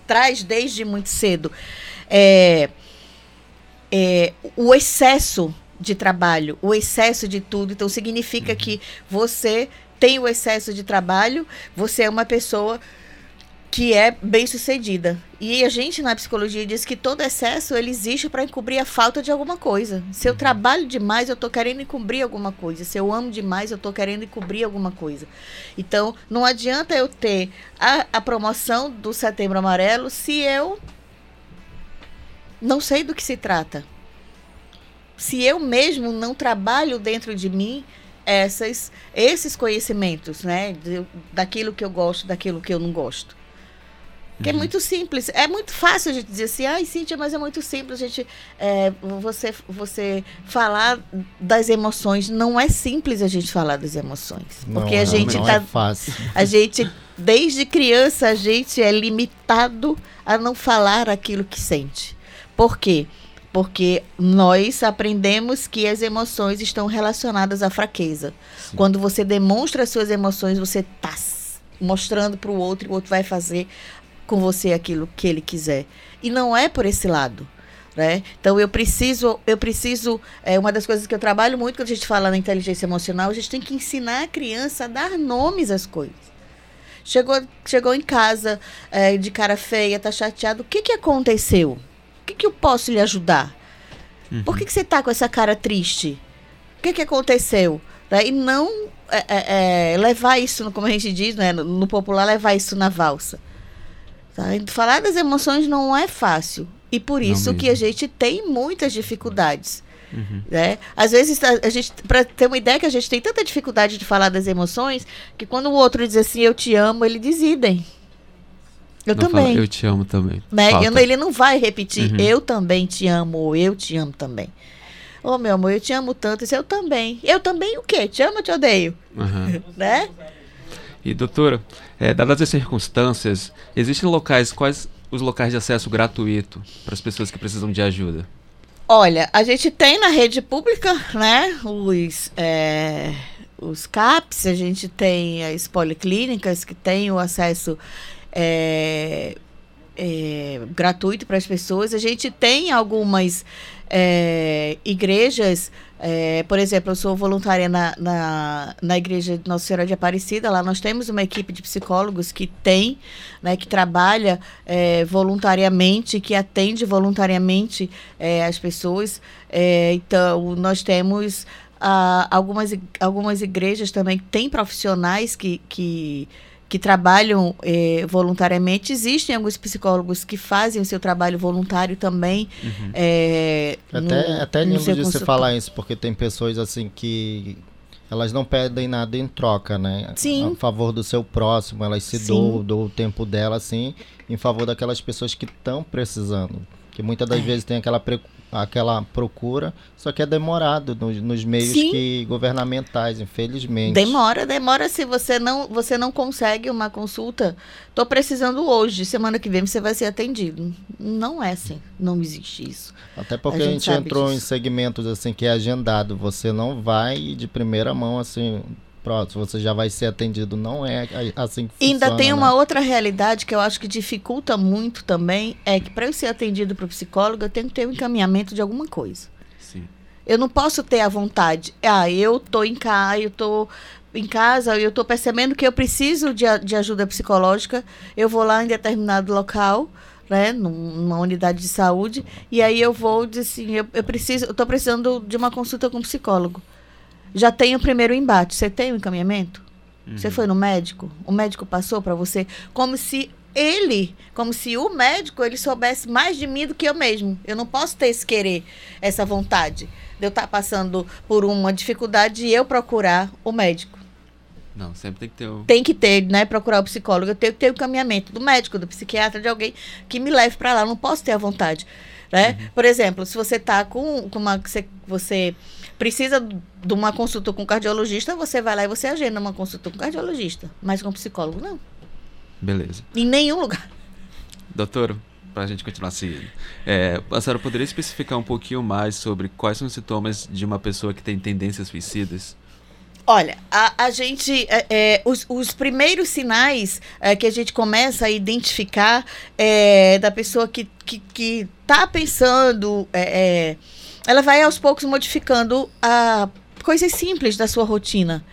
traz desde muito cedo. É, é, o excesso de trabalho, o excesso de tudo. Então, significa que você tem o excesso de trabalho, você é uma pessoa que é bem sucedida. E a gente na psicologia diz que todo excesso ele existe para encobrir a falta de alguma coisa. Se eu trabalho demais, eu estou querendo encobrir alguma coisa. Se eu amo demais, eu estou querendo encobrir alguma coisa. Então, não adianta eu ter a, a promoção do Setembro Amarelo se eu não sei do que se trata. Se eu mesmo não trabalho dentro de mim essas, esses conhecimentos, né? de- daquilo que eu gosto, daquilo que eu não gosto. Que é muito simples. É muito fácil a gente dizer assim, ai, Cíntia, mas é muito simples a gente é, você, você falar das emoções. Não é simples a gente falar das emoções. Não, Porque a gente não tá. é fácil. A gente, desde criança, a gente é limitado a não falar aquilo que sente. Por quê? Porque nós aprendemos que as emoções estão relacionadas à fraqueza. Quando você demonstra as suas emoções, você está mostrando para o outro e o outro vai fazer com você aquilo que ele quiser. E não é por esse lado. Né? Então eu preciso, eu preciso, é uma das coisas que eu trabalho muito quando a gente fala na inteligência emocional, a gente tem que ensinar a criança a dar nomes às coisas. Chegou, chegou em casa é, de cara feia, tá chateado, o que que aconteceu? O que que eu posso lhe ajudar? Por que, que você tá com essa cara triste? O que que aconteceu? Né? E não é, é, é, levar isso, como a gente diz, né? no, no popular, levar isso na valsa. Tá? Falar das emoções não é fácil. E por isso que a gente tem muitas dificuldades. Uhum. Né? Às vezes, a, a gente, para ter uma ideia que a gente tem tanta dificuldade de falar das emoções, que quando o outro diz assim, eu te amo, ele desidem. Eu não também. Fala, eu te amo também. Né? Eu, ele não vai repetir, uhum. eu também te amo, ou eu te amo também. Ô, oh, meu amor, eu te amo tanto. Isso eu também. Eu também o quê? Te amo ou te odeio? Uhum. né? E, doutora, é, dadas as circunstâncias, existem locais, quais os locais de acesso gratuito para as pessoas que precisam de ajuda? Olha, a gente tem na rede pública, né, os, é, os CAPs, a gente tem as policlínicas que têm o acesso é, é, gratuito para as pessoas. A gente tem algumas é, igrejas, é, por exemplo, eu sou voluntária na, na, na, igreja de Nossa Senhora de Aparecida, lá nós temos uma equipe de psicólogos que tem, né, que trabalha é, voluntariamente, que atende voluntariamente é, as pessoas. É, então, nós temos ah, algumas, algumas igrejas também que têm profissionais que, que que trabalham eh, voluntariamente. Existem alguns psicólogos que fazem o seu trabalho voluntário também. Uhum. É, até no, até lembro de você falar isso, porque tem pessoas assim que elas não pedem nada em troca, né? Sim. A favor do seu próximo, elas se doam, doam o tempo dela, assim, em favor daquelas pessoas que estão precisando. Que muitas das é. vezes tem aquela aquela procura, só que é demorado nos, nos meios que, governamentais, infelizmente. Demora, demora se você não, você não consegue uma consulta. Estou precisando hoje, semana que vem você vai ser atendido. Não é assim, não existe isso. Até porque a gente, a gente entrou disso. em segmentos assim que é agendado, você não vai de primeira mão assim pronto, você já vai ser atendido. Não é assim que funciona. Ainda tem né? uma outra realidade que eu acho que dificulta muito também, é que para eu ser atendido para o psicólogo, eu tenho que ter um encaminhamento de alguma coisa. Sim. Eu não posso ter a vontade. Ah, eu tô em casa, eu tô em casa, eu tô percebendo que eu preciso de, de ajuda psicológica, eu vou lá em determinado local, né, numa unidade de saúde, e aí eu vou dizer assim, eu, eu preciso, eu tô precisando de uma consulta com um psicólogo já tem o primeiro embate. Você tem o encaminhamento? Uhum. Você foi no médico? O médico passou para você? Como se ele, como se o médico, ele soubesse mais de mim do que eu mesmo. Eu não posso ter esse querer, essa vontade de eu estar tá passando por uma dificuldade e eu procurar o médico. Não, sempre tem que ter o... Tem que ter, né? Procurar o psicólogo. Eu tenho que ter o encaminhamento do médico, do psiquiatra, de alguém que me leve para lá. Eu não posso ter a vontade, né? Uhum. Por exemplo, se você tá com, com uma... Você, você precisa de uma consulta com um cardiologista, você vai lá e você agenda uma consulta com um cardiologista. Mas com um psicólogo, não. Beleza. Em nenhum lugar. Doutor, para a gente continuar seguindo. É, a senhora poderia especificar um pouquinho mais sobre quais são os sintomas de uma pessoa que tem tendências suicidas? Olha, a, a gente. É, é, os, os, primeiros sinais é, que a gente começa a identificar é, da pessoa que, que, que tá pensando é, é, ela vai aos poucos modificando a coisas simples da sua rotina.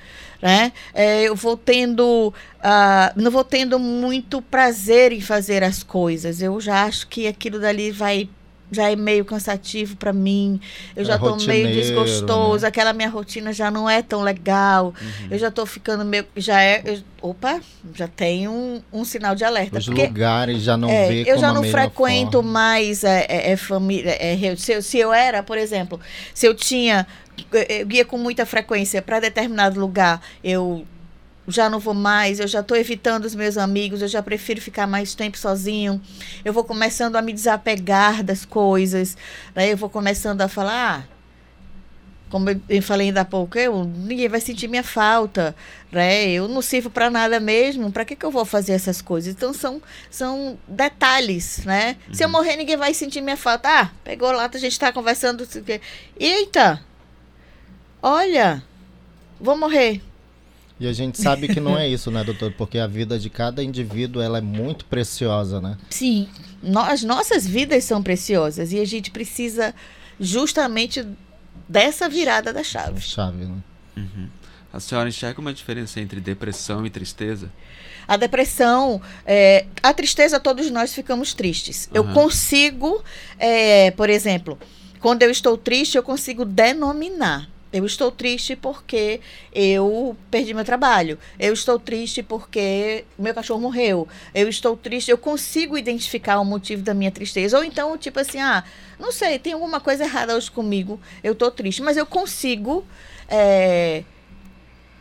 Né? É, eu vou tendo, uh, não vou tendo muito prazer em fazer as coisas. Eu já acho que aquilo dali vai já é meio cansativo para mim. Eu já estou meio desgostoso, né? aquela minha rotina já não é tão legal. Uhum. Eu já estou ficando meio já é, eu, opa, já tem um, um sinal de alerta. Os porque, lugares já não é, vê Eu já não frequento forma. mais é, é, é família, é, se, eu, se eu era, por exemplo, se eu tinha eu ia com muita frequência para determinado lugar, eu já não vou mais, eu já estou evitando os meus amigos, eu já prefiro ficar mais tempo sozinho. Eu vou começando a me desapegar das coisas, daí eu vou começando a falar, ah, como eu falei ainda há pouco, eu, ninguém vai sentir minha falta, né? Eu não sirvo para nada mesmo, para que, que eu vou fazer essas coisas? Então são, são detalhes, né? Uhum. Se eu uhum. morrer, ninguém vai sentir minha falta. Ah, pegou lá, a gente está conversando. Eita! Olha, vou morrer. E a gente sabe que não é isso, né, doutor? Porque a vida de cada indivíduo ela é muito preciosa, né? Sim, as nossas vidas são preciosas e a gente precisa justamente dessa virada da chave. Chave, né? Uhum. A senhora enxerga uma diferença entre depressão e tristeza? A depressão, é, a tristeza, todos nós ficamos tristes. Uhum. Eu consigo, é, por exemplo, quando eu estou triste, eu consigo denominar. Eu estou triste porque eu perdi meu trabalho. Eu estou triste porque meu cachorro morreu. Eu estou triste. Eu consigo identificar o motivo da minha tristeza. Ou então, tipo assim, ah, não sei, tem alguma coisa errada hoje comigo. Eu estou triste. Mas eu consigo. É,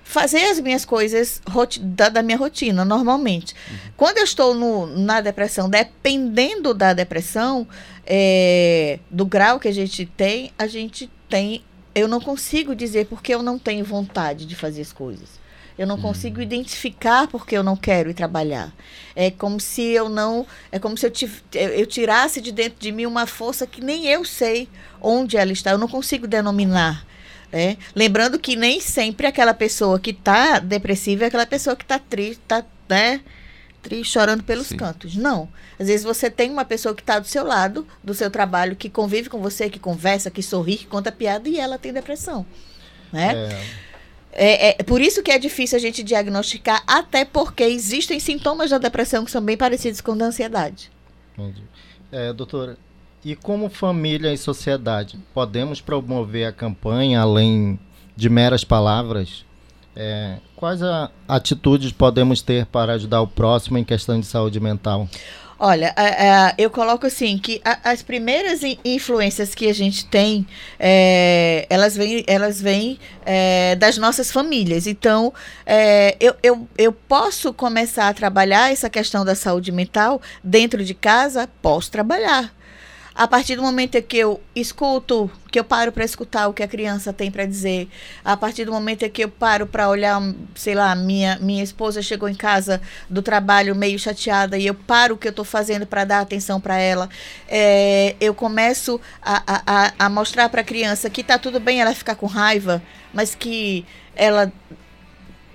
fazer as minhas coisas da, da minha rotina, normalmente. Uhum. Quando eu estou no, na depressão, dependendo da depressão, é, do grau que a gente tem, a gente tem eu não consigo dizer porque eu não tenho vontade de fazer as coisas. Eu não consigo hum. identificar porque eu não quero ir trabalhar. É como se eu não. É como se eu, eu tirasse de dentro de mim uma força que nem eu sei onde ela está. Eu não consigo denominar. Né? Lembrando que nem sempre aquela pessoa que está depressiva é aquela pessoa que está triste, está né? Triste, chorando pelos Sim. cantos. Não. Às vezes você tem uma pessoa que está do seu lado, do seu trabalho, que convive com você, que conversa, que sorri, que conta piada e ela tem depressão. Né? É. É, é, por isso que é difícil a gente diagnosticar, até porque existem sintomas da depressão que são bem parecidos com da ansiedade. Entendi. É, doutora, e como família e sociedade, podemos promover a campanha além de meras palavras? É, quais atitudes podemos ter para ajudar o próximo em questão de saúde mental? Olha, eu coloco assim que as primeiras influências que a gente tem, é, elas vêm, elas vêm é, das nossas famílias. Então, é, eu, eu, eu posso começar a trabalhar essa questão da saúde mental dentro de casa? Posso trabalhar. A partir do momento que eu escuto, que eu paro para escutar o que a criança tem para dizer, a partir do momento que eu paro para olhar, sei lá, minha minha esposa chegou em casa do trabalho meio chateada e eu paro o que eu estou fazendo para dar atenção para ela, é, eu começo a, a, a mostrar para a criança que tá tudo bem ela ficar com raiva, mas que ela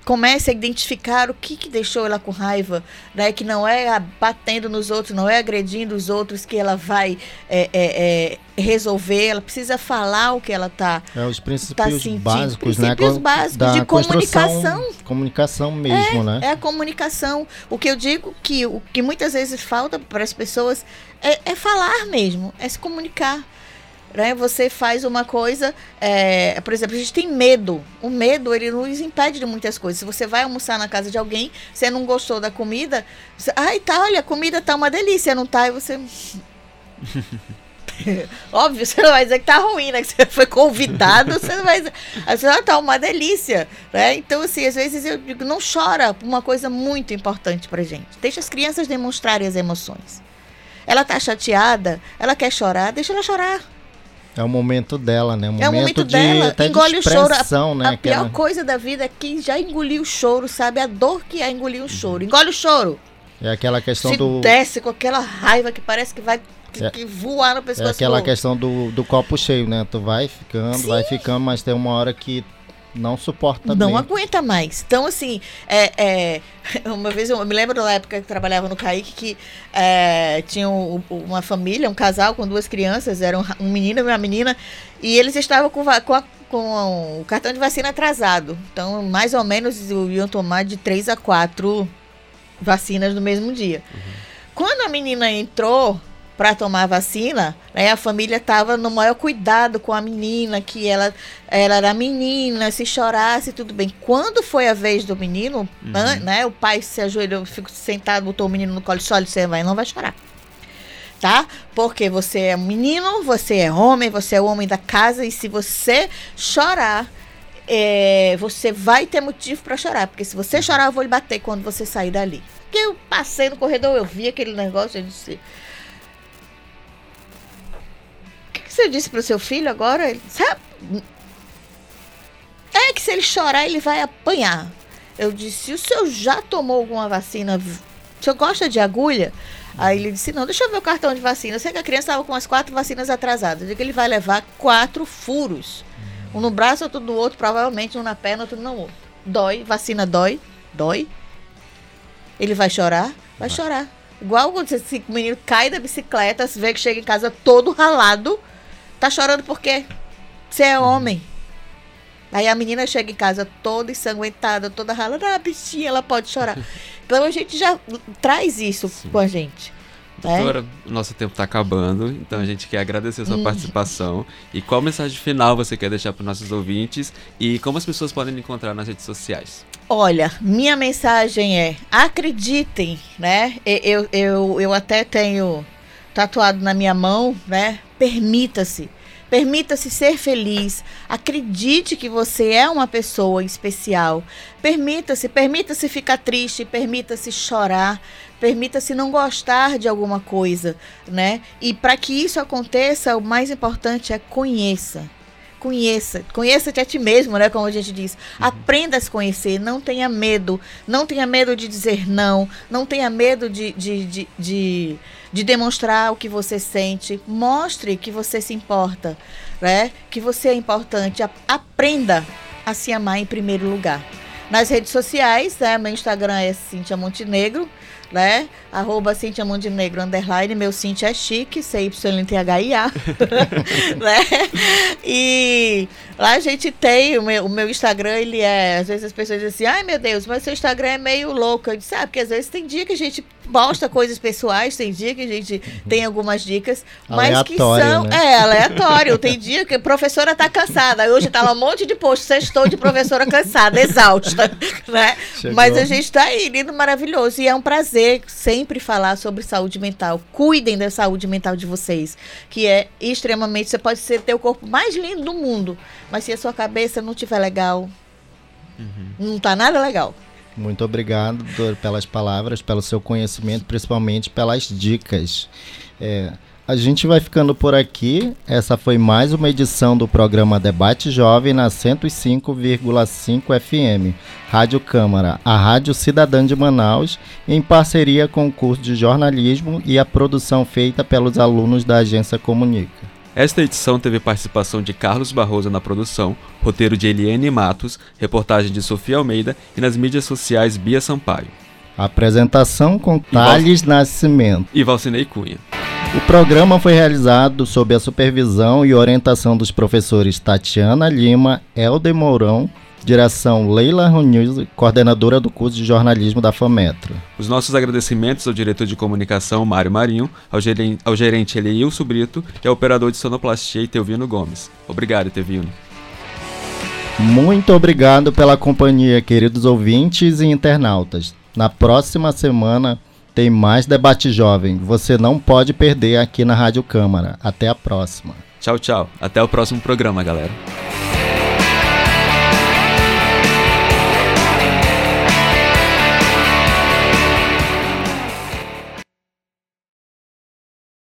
comece a identificar o que, que deixou ela com raiva, né? Que não é batendo nos outros, não é agredindo os outros que ela vai é, é, é, resolver. Ela precisa falar o que ela está é, os princípios tá sentindo. básicos, né? princípios né? básicos da de comunicação. Comunicação mesmo, é, né? É a comunicação. O que eu digo que o que muitas vezes falta para as pessoas é, é falar mesmo, é se comunicar né? Você faz uma coisa, é, por exemplo, a gente tem medo. O medo ele nos impede de muitas coisas. Se você vai almoçar na casa de alguém, você não gostou da comida, você, ai tá, olha, a comida tá uma delícia, não tá? E você Óbvio, você não vai dizer que tá ruim, né? Que você foi convidado, você não vai dizer. Você ah, tá uma delícia, né? Então, assim, às vezes eu digo, não chora uma coisa muito importante pra gente. Deixa as crianças demonstrarem as emoções. Ela tá chateada, ela quer chorar, deixa ela chorar. É o momento dela, né? O momento é o momento de, dela. Até Engole de o choro. A, né? a pior ela... coisa da vida é quem já engoliu o choro, sabe? A dor que é engolir o choro. Engole o choro. É aquela questão Se do. desce com aquela raiva que parece que vai que, é, que voar no pescoço. É aquela questão do, do copo cheio, né? Tu vai ficando, Sim. vai ficando, mas tem uma hora que não suporta Não aguenta mais. Então, assim, é, é, uma vez eu me lembro da época que trabalhava no Kaique que é, tinha um, uma família, um casal com duas crianças, eram um menino e uma menina, e eles estavam com, com, a, com o cartão de vacina atrasado. Então, mais ou menos iam tomar de três a quatro vacinas no mesmo dia. Uhum. Quando a menina entrou para tomar vacina, né, a família estava no maior cuidado com a menina, que ela, ela era menina, se chorasse, tudo bem. Quando foi a vez do menino, uhum. né, o pai se ajoelhou, ficou sentado, botou o menino no colo e olha, você vai, não vai chorar. Tá? Porque você é menino, você é homem, você é o homem da casa, e se você chorar, é, você vai ter motivo para chorar. Porque se você chorar, eu vou lhe bater quando você sair dali. Porque eu passei no corredor, eu vi aquele negócio, eu disse você disse pro seu filho agora? Ele, sabe? É que se ele chorar, ele vai apanhar. Eu disse, o senhor já tomou alguma vacina? O senhor gosta de agulha? Aí ele disse, não, deixa eu ver o cartão de vacina. Eu sei que a criança estava com as quatro vacinas atrasadas. Eu digo que ele vai levar quatro furos. Um no braço, outro no outro, provavelmente um na perna, outro no outro. Dói, vacina dói, dói. Ele vai chorar? Vai chorar. Igual quando esse menino cai da bicicleta, você vê que chega em casa todo ralado Tá chorando por quê? Você é homem. Aí a menina chega em casa toda ensanguentada, toda ralada, ah, bichinha, ela pode chorar. Então a gente já traz isso Sim. com a gente. né? Doutora, nosso tempo está acabando, então a gente quer agradecer a sua Hum. participação. E qual mensagem final você quer deixar para os nossos ouvintes? E como as pessoas podem encontrar nas redes sociais? Olha, minha mensagem é: acreditem, né? Eu, eu, eu até tenho tatuado na minha mão, né? Permita-se. Permita-se ser feliz. Acredite que você é uma pessoa especial. Permita-se, permita-se ficar triste, permita-se chorar, permita-se não gostar de alguma coisa, né? E para que isso aconteça, o mais importante é conheça. Conheça, conheça-te a ti mesmo, né? Como a gente diz. Aprenda a se conhecer, não tenha medo, não tenha medo de dizer não, não tenha medo de, de, de, de, de demonstrar o que você sente. Mostre que você se importa, né? Que você é importante. Aprenda a se amar em primeiro lugar. Nas redes sociais, né? Meu Instagram é Cintia Montenegro, né? Arroba Cintia Montenegro, underline. Meu Cintia é chique, C-Y-N-T-H-I-A. né? E lá a gente tem, o meu, o meu Instagram, ele é, às vezes as pessoas dizem assim, ai meu Deus, mas seu Instagram é meio louco. Eu disse, ah, porque às vezes tem dia que a gente posta coisas pessoais, tem dia que a gente tem algumas dicas, mas que Aleatório, são, né? é, aleatório. Tem dia que a professora tá cansada, hoje tá lá um monte de post, sextou de professora cansada, exausta, né? Chegou. Mas a gente tá aí, lindo, maravilhoso, e é um prazer sempre falar sobre saúde mental. Cuidem da saúde mental de vocês, que é extremamente, você pode ser ter o corpo mais lindo do mundo, mas se a sua cabeça não tiver legal, não tá nada legal. Muito obrigado doutor, pelas palavras, pelo seu conhecimento, principalmente pelas dicas. É, a gente vai ficando por aqui. Essa foi mais uma edição do programa Debate Jovem na 105,5 FM, Rádio Câmara, a Rádio Cidadã de Manaus, em parceria com o curso de jornalismo e a produção feita pelos alunos da agência Comunica. Esta edição teve participação de Carlos Barroso na produção, roteiro de Eliane Matos, reportagem de Sofia Almeida e nas mídias sociais Bia Sampaio. Apresentação com Thales Nascimento. E Valcinei Cunha. O programa foi realizado sob a supervisão e orientação dos professores Tatiana Lima, Helder Mourão, direção Leila Runil, coordenadora do curso de jornalismo da FAMETRO. Os nossos agradecimentos ao diretor de comunicação Mário Marinho, ao gerente, ao gerente Brito e ao operador de sonoplastia Etelvino Gomes. Obrigado, Etelvino. Muito obrigado pela companhia, queridos ouvintes e internautas. Na próxima semana tem mais debate jovem. Você não pode perder aqui na Rádio Câmara. Até a próxima. Tchau, tchau. Até o próximo programa, galera.